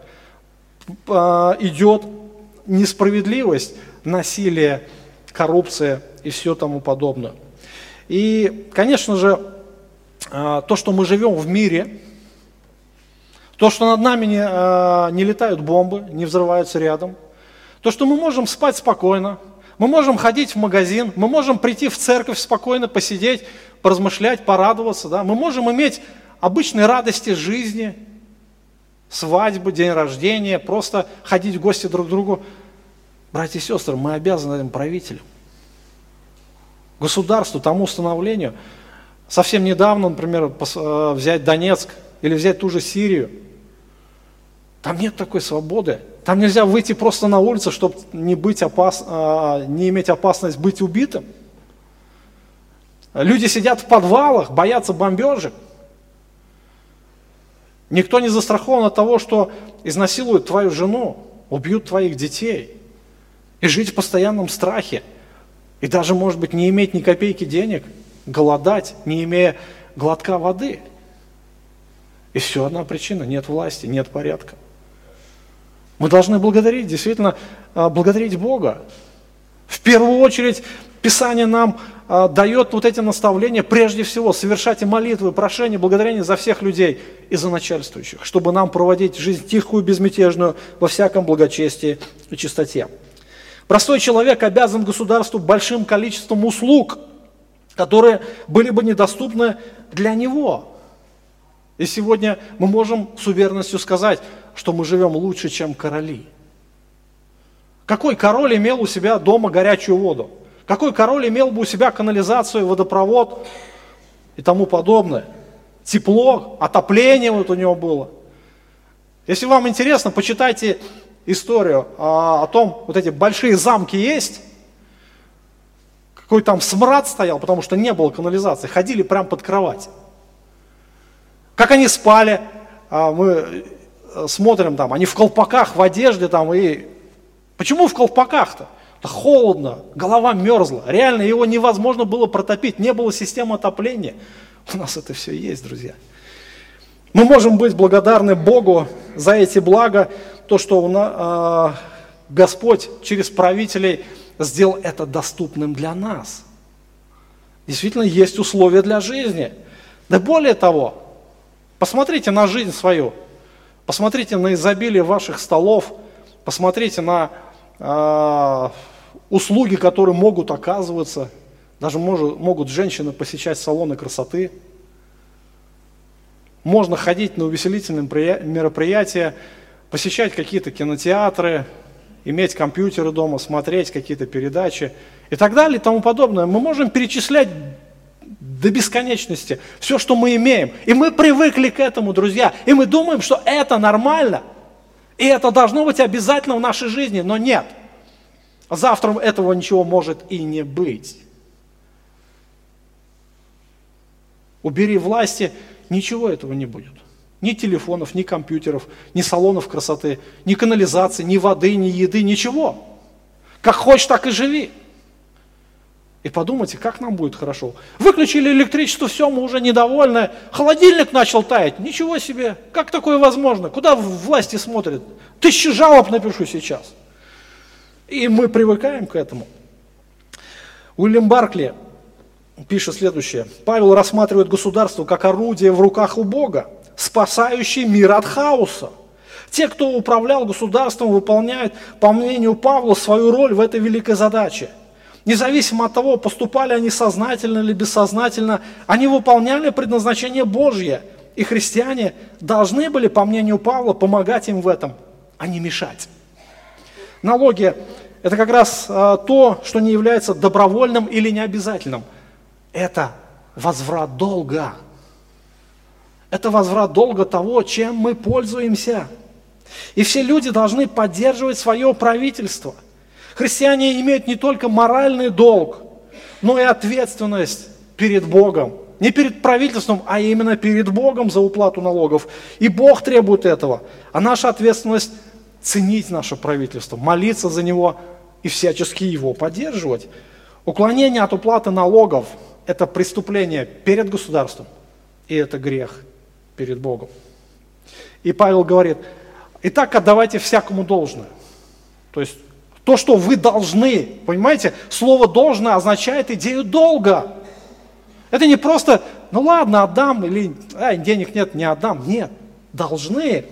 А, идет несправедливость, насилие, коррупция и все тому подобное. И, конечно же, а, то, что мы живем в мире, то, что над нами не, а, не летают бомбы, не взрываются рядом, то, что мы можем спать спокойно, мы можем ходить в магазин, мы можем прийти в церковь спокойно, посидеть, поразмышлять, порадоваться. Да? Мы можем иметь обычные радости жизни, свадьбу, день рождения, просто ходить в гости друг к другу. Братья и сестры, мы обязаны этим правителям, государству, тому установлению. Совсем недавно, например, э, взять Донецк или взять ту же Сирию. Там нет такой свободы. Там нельзя выйти просто на улицу, чтобы не, быть опас, а, не иметь опасность быть убитым. Люди сидят в подвалах, боятся бомбежек. Никто не застрахован от того, что изнасилуют твою жену, убьют твоих детей. И жить в постоянном страхе. И даже, может быть, не иметь ни копейки денег, голодать, не имея глотка воды. И все одна причина – нет власти, нет порядка. Мы должны благодарить, действительно, а, благодарить Бога. В первую очередь, Писание нам а, дает вот эти наставления, прежде всего, совершайте молитвы, прошения, благодарения за всех людей и за начальствующих, чтобы нам проводить жизнь тихую, безмятежную, во всяком благочестии и чистоте. Простой человек обязан государству большим количеством услуг, которые были бы недоступны для него. И сегодня мы можем с уверенностью сказать, что мы живем лучше, чем короли. Какой король имел у себя дома горячую воду? Какой король имел бы у себя канализацию, водопровод и тому подобное? Тепло, отопление вот у него было. Если вам интересно, почитайте историю о, о том, вот эти большие замки есть, какой там смрад стоял, потому что не было канализации, ходили прямо под кровать. Как они спали, а мы Э, смотрим там, они в колпаках, в одежде там, и почему в колпаках-то? Это холодно, голова мерзла, реально его невозможно было протопить, не было системы отопления. У нас это все есть, друзья. Мы можем быть благодарны Богу за эти блага, то, что нас, э, Господь через правителей сделал это доступным для нас. Действительно, есть условия для жизни. Да более того, посмотрите на жизнь свою – Посмотрите на изобилие ваших столов, посмотрите на э, услуги, которые могут оказываться. Даже может, могут женщины посещать салоны красоты. Можно ходить на увеселительные мероприятия, посещать какие-то кинотеатры, иметь компьютеры дома, смотреть какие-то передачи и так далее и тому подобное. Мы можем перечислять до бесконечности, все, что мы имеем. И мы привыкли к этому, друзья. И мы думаем, что это нормально. И это должно быть обязательно в нашей жизни, но нет. Завтра этого ничего может и не быть. Убери власти, ничего этого не будет. Ни телефонов, ни компьютеров, ни салонов красоты, ни канализации, ни воды, ни еды, ничего. Как хочешь, так и живи. И подумайте, как нам будет хорошо. Выключили электричество, все, мы уже недовольны. Холодильник начал таять. Ничего себе, как такое возможно? Куда власти смотрят? Тысячи жалоб напишу сейчас. И мы привыкаем к этому. Уильям Баркли пишет следующее. Павел рассматривает государство как орудие в руках у Бога, спасающий мир от хаоса. Те, кто управлял государством, выполняют, по мнению Павла, свою роль в этой великой задаче – Независимо от того, поступали они сознательно или бессознательно, они выполняли предназначение Божье. И христиане должны были, по мнению Павла, помогать им в этом, а не мешать. Налоги – это как раз а, то, что не является добровольным или необязательным. Это возврат долга. Это возврат долга того, чем мы пользуемся. И все люди должны поддерживать свое правительство – Христиане имеют не только моральный долг, но и ответственность перед Богом. Не перед правительством, а именно перед Богом за уплату налогов. И Бог требует этого. А наша ответственность – ценить наше правительство, молиться за него и всячески его поддерживать. Уклонение от уплаты налогов – это преступление перед государством, и это грех перед Богом. И Павел говорит, итак, отдавайте всякому должное. То есть то, что вы должны, понимаете, слово «должно» означает идею долга. Это не просто, ну ладно, отдам, или а, денег нет, не отдам. Нет, должны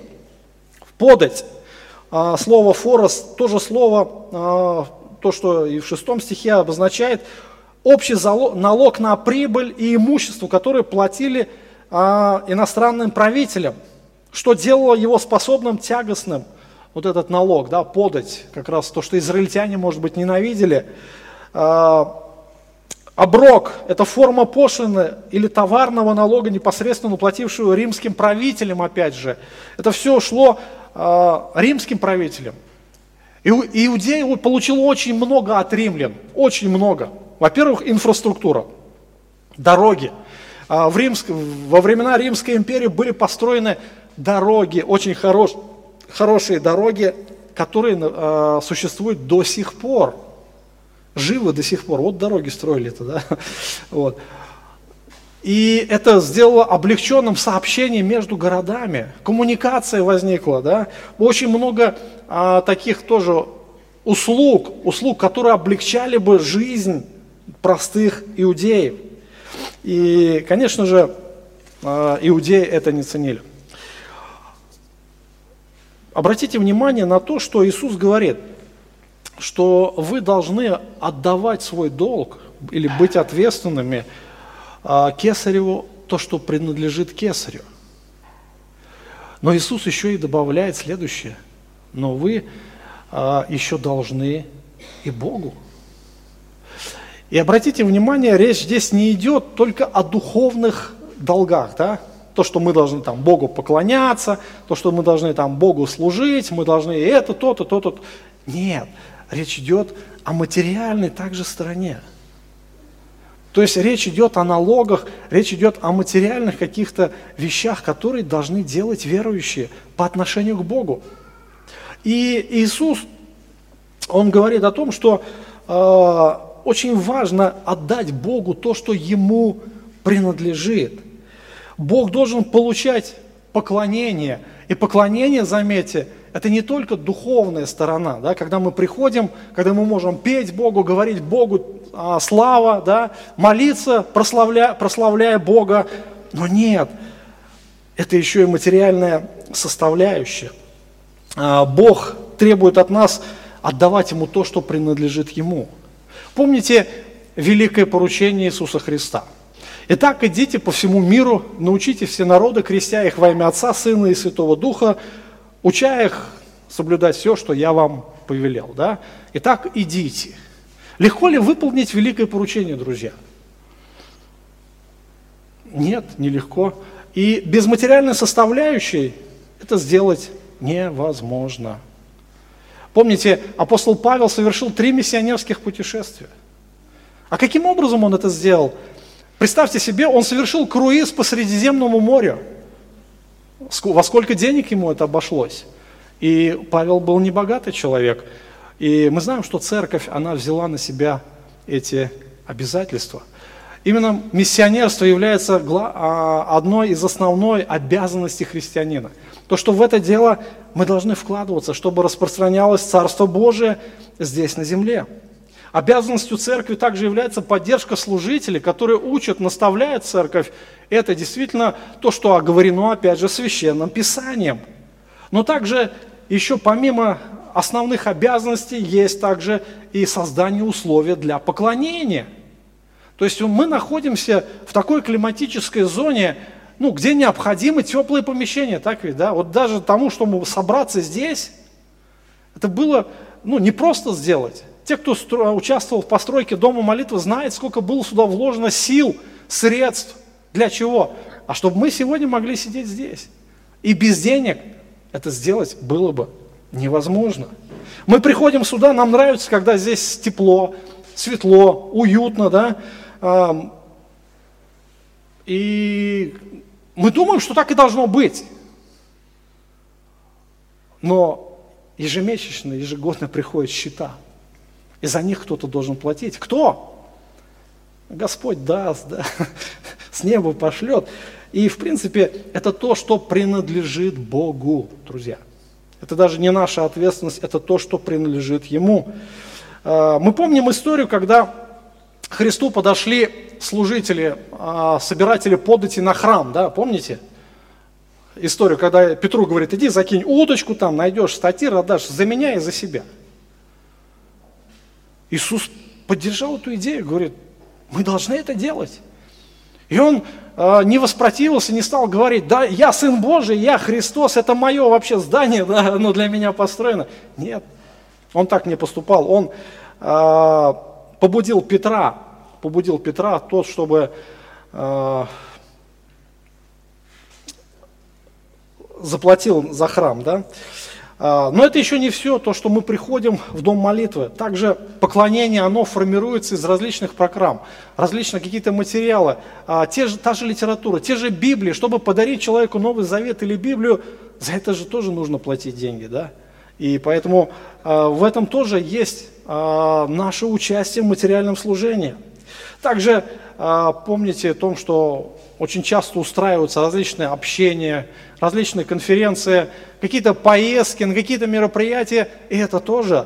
подать. А, слово «форос» тоже слово, а, то, что и в шестом стихе обозначает, общий налог на прибыль и имущество, которые платили иностранным правителям, что делало его способным тягостным – вот этот налог, да, подать, как раз то, что израильтяне, может быть, ненавидели. А, оброк – это форма пошлины или товарного налога, непосредственно уплатившего римским правителям, опять же. Это все шло а, римским правителям. Иудеи получил очень много от римлян, очень много. Во-первых, инфраструктура, дороги. А, в Римск, во времена Римской империи были построены дороги очень хорошие хорошие дороги, которые э, существуют до сих пор, живы до сих пор. Вот дороги строили это, да. *laughs* Вот. И это сделало облегченным сообщение между городами. Коммуникация возникла, да. Очень много а, таких тоже услуг, услуг, которые облегчали бы жизнь простых иудеев. И, конечно же, а, иудеи это не ценили. Обратите внимание на то, что Иисус говорит, что вы должны отдавать свой долг или быть ответственными а, кесареву то, что принадлежит кесарю. Но Иисус еще и добавляет следующее. Но вы а, еще должны и Богу. И обратите внимание, речь здесь не идет только о духовных долгах, да? то, что мы должны там Богу поклоняться, то, что мы должны там Богу служить, мы должны это, то-то, то-то. Нет, речь идет о материальной также стороне. То есть речь идет о налогах, речь идет о материальных каких-то вещах, которые должны делать верующие по отношению к Богу. И Иисус, Он говорит о том, что э, очень важно отдать Богу то, что Ему принадлежит. Бог должен получать поклонение. И поклонение, заметьте, это не только духовная сторона, да, когда мы приходим, когда мы можем петь Богу, говорить Богу а, слава, да, молиться, прославляя, прославляя Бога, но нет, это еще и материальная составляющая. А, Бог требует от нас отдавать Ему то, что принадлежит Ему. Помните великое поручение Иисуса Христа – Итак, идите по всему миру, научите все народы, крестя их во имя Отца, Сына и Святого Духа, уча их соблюдать все, что я вам повелел. Да? Итак, идите. Легко ли выполнить великое поручение, друзья? Нет, нелегко. И без материальной составляющей это сделать невозможно. Помните, апостол Павел совершил три миссионерских путешествия. А каким образом он это сделал? Представьте себе, он совершил круиз по Средиземному морю. Во сколько денег ему это обошлось? И Павел был небогатый человек. И мы знаем, что церковь, она взяла на себя эти обязательства. Именно миссионерство является а, одной из основной обязанностей христианина. То, что в это дело мы должны вкладываться, чтобы распространялось Царство Божие здесь на земле. Обязанностью церкви также является поддержка служителей, которые учат, наставляют церковь. Это действительно то, что оговорено, опять же, священным писанием. Но также еще помимо основных обязанностей есть также и создание условий для поклонения. То есть мы находимся в такой климатической зоне, ну, где необходимы теплые помещения, так ведь, да? Вот даже тому, чтобы собраться здесь, это было, ну, не просто сделать. Те, кто участвовал в постройке Дома молитвы, знают, сколько было сюда вложено сил, средств. Для чего? А чтобы мы сегодня могли сидеть здесь. И без денег это сделать было бы невозможно. Мы приходим сюда, нам нравится, когда здесь тепло, светло, уютно, да, и мы думаем, что так и должно быть. Но ежемесячно, ежегодно приходят счета. И за них кто-то должен платить. Кто? Господь даст, да, с неба пошлет. И, в принципе, это то, что принадлежит Богу, друзья. Это даже не наша ответственность, это то, что принадлежит Ему. А, мы помним историю, когда к Христу подошли служители, а, собиратели подати на храм, да, помните? Историю, когда Петру говорит, иди закинь удочку, там найдешь статир, отдашь за меня и за себя. Иисус поддержал эту идею, говорит, мы должны это делать. И он э, не воспротивился, не стал говорить, да, я Сын Божий, я Христос, это мое вообще здание, да, оно для меня построено. Нет, он так не поступал. Он э, побудил Петра побудил Петра тот, чтобы э, заплатил за храм, да. А, но это еще не все, то, что мы приходим в дом молитвы. Также поклонение, оно формируется из различных программ, различных какие-то материалы, а, те же, та же литература, те же Библии. Чтобы подарить человеку Новый Завет или Библию, за это же тоже нужно платить деньги, да. И поэтому а, в этом тоже есть наше участие в материальном служении. Также а, помните о том, что очень часто устраиваются различные общения, различные конференции, какие-то поездки, на какие-то мероприятия, и это тоже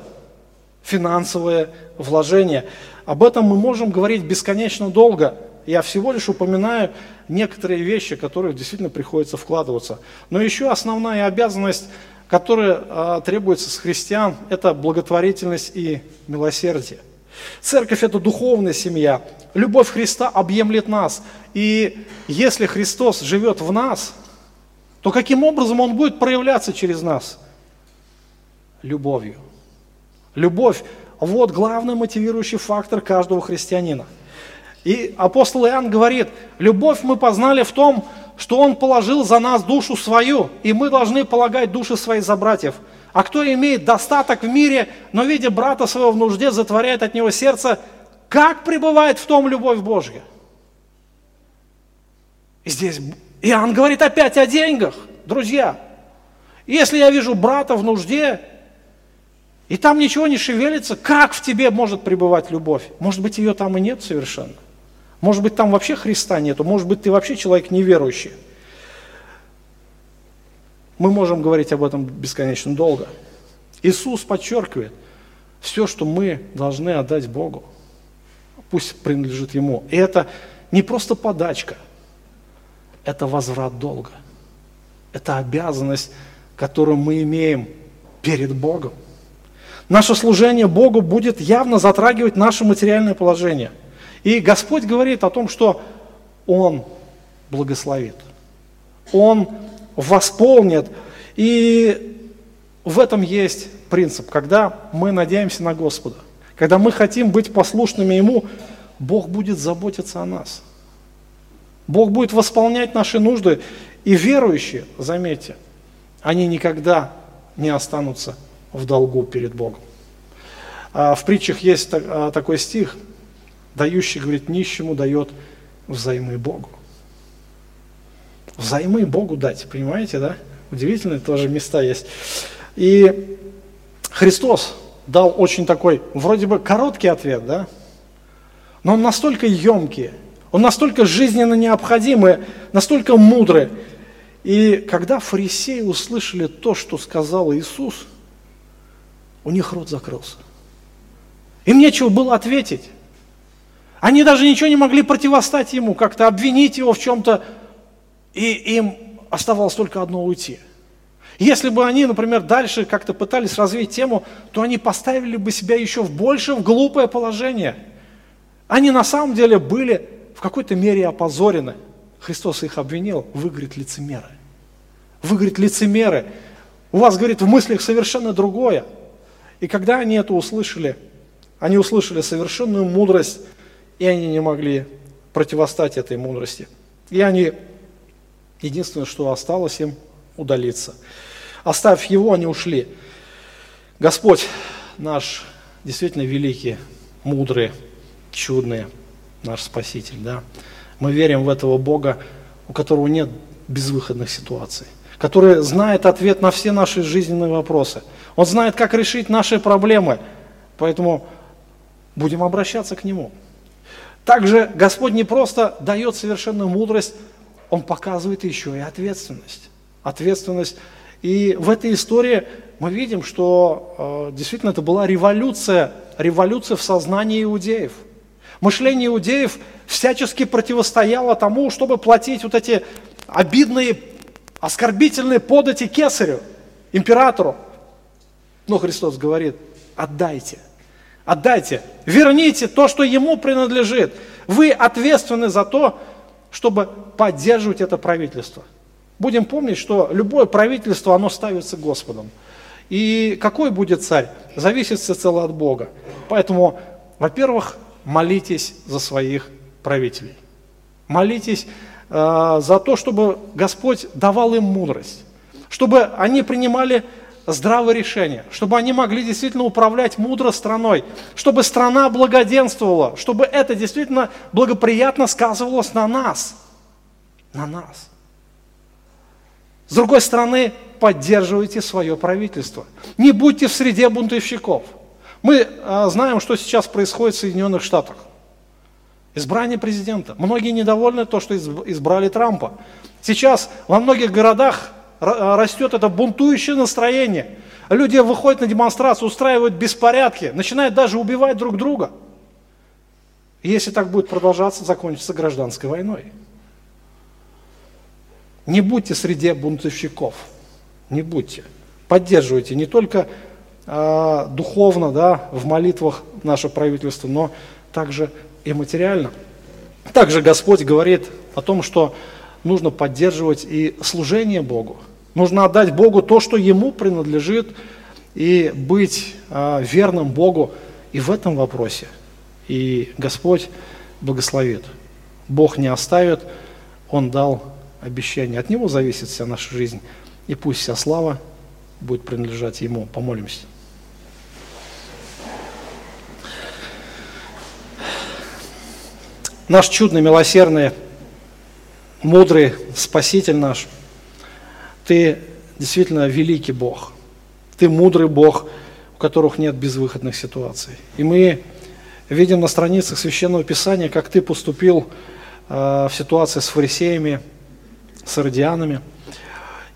финансовое вложение. Об этом мы можем говорить бесконечно долго. Я всего лишь упоминаю некоторые вещи, которые действительно приходится вкладываться. Но еще основная обязанность, которая а, требуется с христиан, это благотворительность и милосердие. Церковь – это духовная семья. Любовь Христа объемлет нас. И если Христос живет в нас, то каким образом Он будет проявляться через нас? Любовью. Любовь – вот главный мотивирующий фактор каждого христианина. И апостол Иоанн говорит, любовь мы познали в том, что Он положил за нас душу свою, и мы должны полагать души свои за братьев – а кто имеет достаток в мире, но видя брата своего в нужде, затворяет от него сердце, как пребывает в том любовь Божья? И здесь Иоанн говорит опять о деньгах, друзья. Если я вижу брата в нужде, и там ничего не шевелится, как в тебе может пребывать любовь? Может быть, ее там и нет совершенно. Может быть, там вообще Христа нету, может быть, ты вообще человек неверующий. Мы можем говорить об этом бесконечно долго. Иисус подчеркивает, все, что мы должны отдать Богу, пусть принадлежит Ему. И это не просто подачка, это возврат долга. Это обязанность, которую мы имеем перед Богом. Наше служение Богу будет явно затрагивать наше материальное положение. И Господь говорит о том, что Он благословит. Он восполнит. И в этом есть принцип. Когда мы надеемся на Господа, когда мы хотим быть послушными Ему, Бог будет заботиться о нас. Бог будет восполнять наши нужды. И верующие, заметьте, они никогда не останутся в долгу перед Богом. А в притчах есть а, такой стих, дающий, говорит, нищему дает взаймы Богу взаймы Богу дать, понимаете, да? Удивительные тоже места есть. И Христос дал очень такой, вроде бы короткий ответ, да? Но он настолько емкий, он настолько жизненно необходимый, настолько мудрый. И когда фарисеи услышали то, что сказал Иисус, у них рот закрылся. Им нечего было ответить. Они даже ничего не могли противостать ему, как-то обвинить его в чем-то и им оставалось только одно уйти. Если бы они, например, дальше как-то пытались развить тему, то они поставили бы себя еще в больше в глупое положение. Они на самом деле были в какой-то мере опозорены. Христос их обвинил, вы, говорит, лицемеры. Вы, говорит, лицемеры. У вас, говорит, в мыслях совершенно другое. И когда они это услышали, они услышали совершенную мудрость, и они не могли противостать этой мудрости. И они, единственное, что осталось им, удалиться. Оставив его, они ушли. Господь наш действительно великий, мудрый, чудный, наш Спаситель. Да? Мы верим в этого Бога, у которого нет безвыходных ситуаций, который знает ответ на все наши жизненные вопросы. Он знает, как решить наши проблемы, поэтому будем обращаться к Нему. Также Господь не просто дает совершенную мудрость, Он показывает еще и ответственность. Ответственность и в этой истории мы видим, что э, действительно это была революция, революция в сознании иудеев. Мышление иудеев всячески противостояло тому, чтобы платить вот эти обидные, оскорбительные подати кесарю, императору. Но Христос говорит, отдайте, отдайте, верните то, что ему принадлежит. Вы ответственны за то, чтобы поддерживать это правительство – Будем помнить, что любое правительство, оно ставится Господом. И какой будет царь, зависит всецело от Бога. Поэтому, во-первых, молитесь за своих правителей. Молитесь э, за то, чтобы Господь давал им мудрость, чтобы они принимали здравые решения, чтобы они могли действительно управлять мудро страной, чтобы страна благоденствовала, чтобы это действительно благоприятно сказывалось на нас, на нас. С другой стороны, поддерживайте свое правительство. Не будьте в среде бунтовщиков. Мы а, знаем, что сейчас происходит в Соединенных Штатах. Избрание президента. Многие недовольны то, что избрали Трампа. Сейчас во многих городах растет это бунтующее настроение. Люди выходят на демонстрацию, устраивают беспорядки, начинают даже убивать друг друга. если так будет продолжаться, закончится гражданской войной. Не будьте среди бунтовщиков, не будьте. Поддерживайте не только э, духовно, да, в молитвах наше правительство, но также и материально. Также Господь говорит о том, что нужно поддерживать и служение Богу. Нужно отдать Богу то, что Ему принадлежит, и быть э, верным Богу и в этом вопросе. И Господь благословит. Бог не оставит, Он дал обещание. От Него зависит вся наша жизнь. И пусть вся слава будет принадлежать Ему. Помолимся. Наш чудный, милосердный, мудрый Спаситель наш, Ты действительно великий Бог. Ты мудрый Бог, у которых нет безвыходных ситуаций. И мы видим на страницах Священного Писания, как Ты поступил э, в ситуации с фарисеями, с иродианами.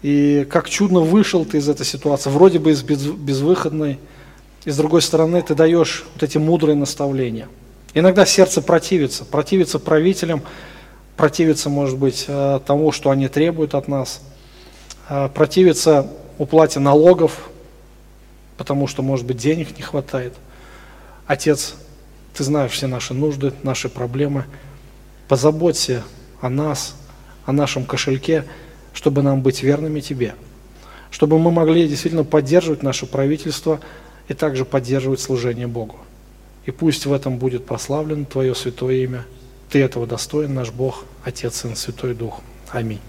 И как чудно вышел ты из этой ситуации, вроде бы из безвыходной, и с другой стороны ты даешь вот эти мудрые наставления. Иногда сердце противится, противится правителям, противится, может быть, э, тому, что они требуют от нас, противится уплате налогов, потому что, может быть, денег не хватает. Отец, ты знаешь все наши нужды, наши проблемы. Позаботься о нас, о нашем кошельке, чтобы нам быть верными Тебе, чтобы мы могли действительно поддерживать наше правительство и также поддерживать служение Богу. И пусть в этом будет прославлено Твое святое имя. Ты этого достоин, наш Бог, Отец, Сын, Святой Дух. Аминь.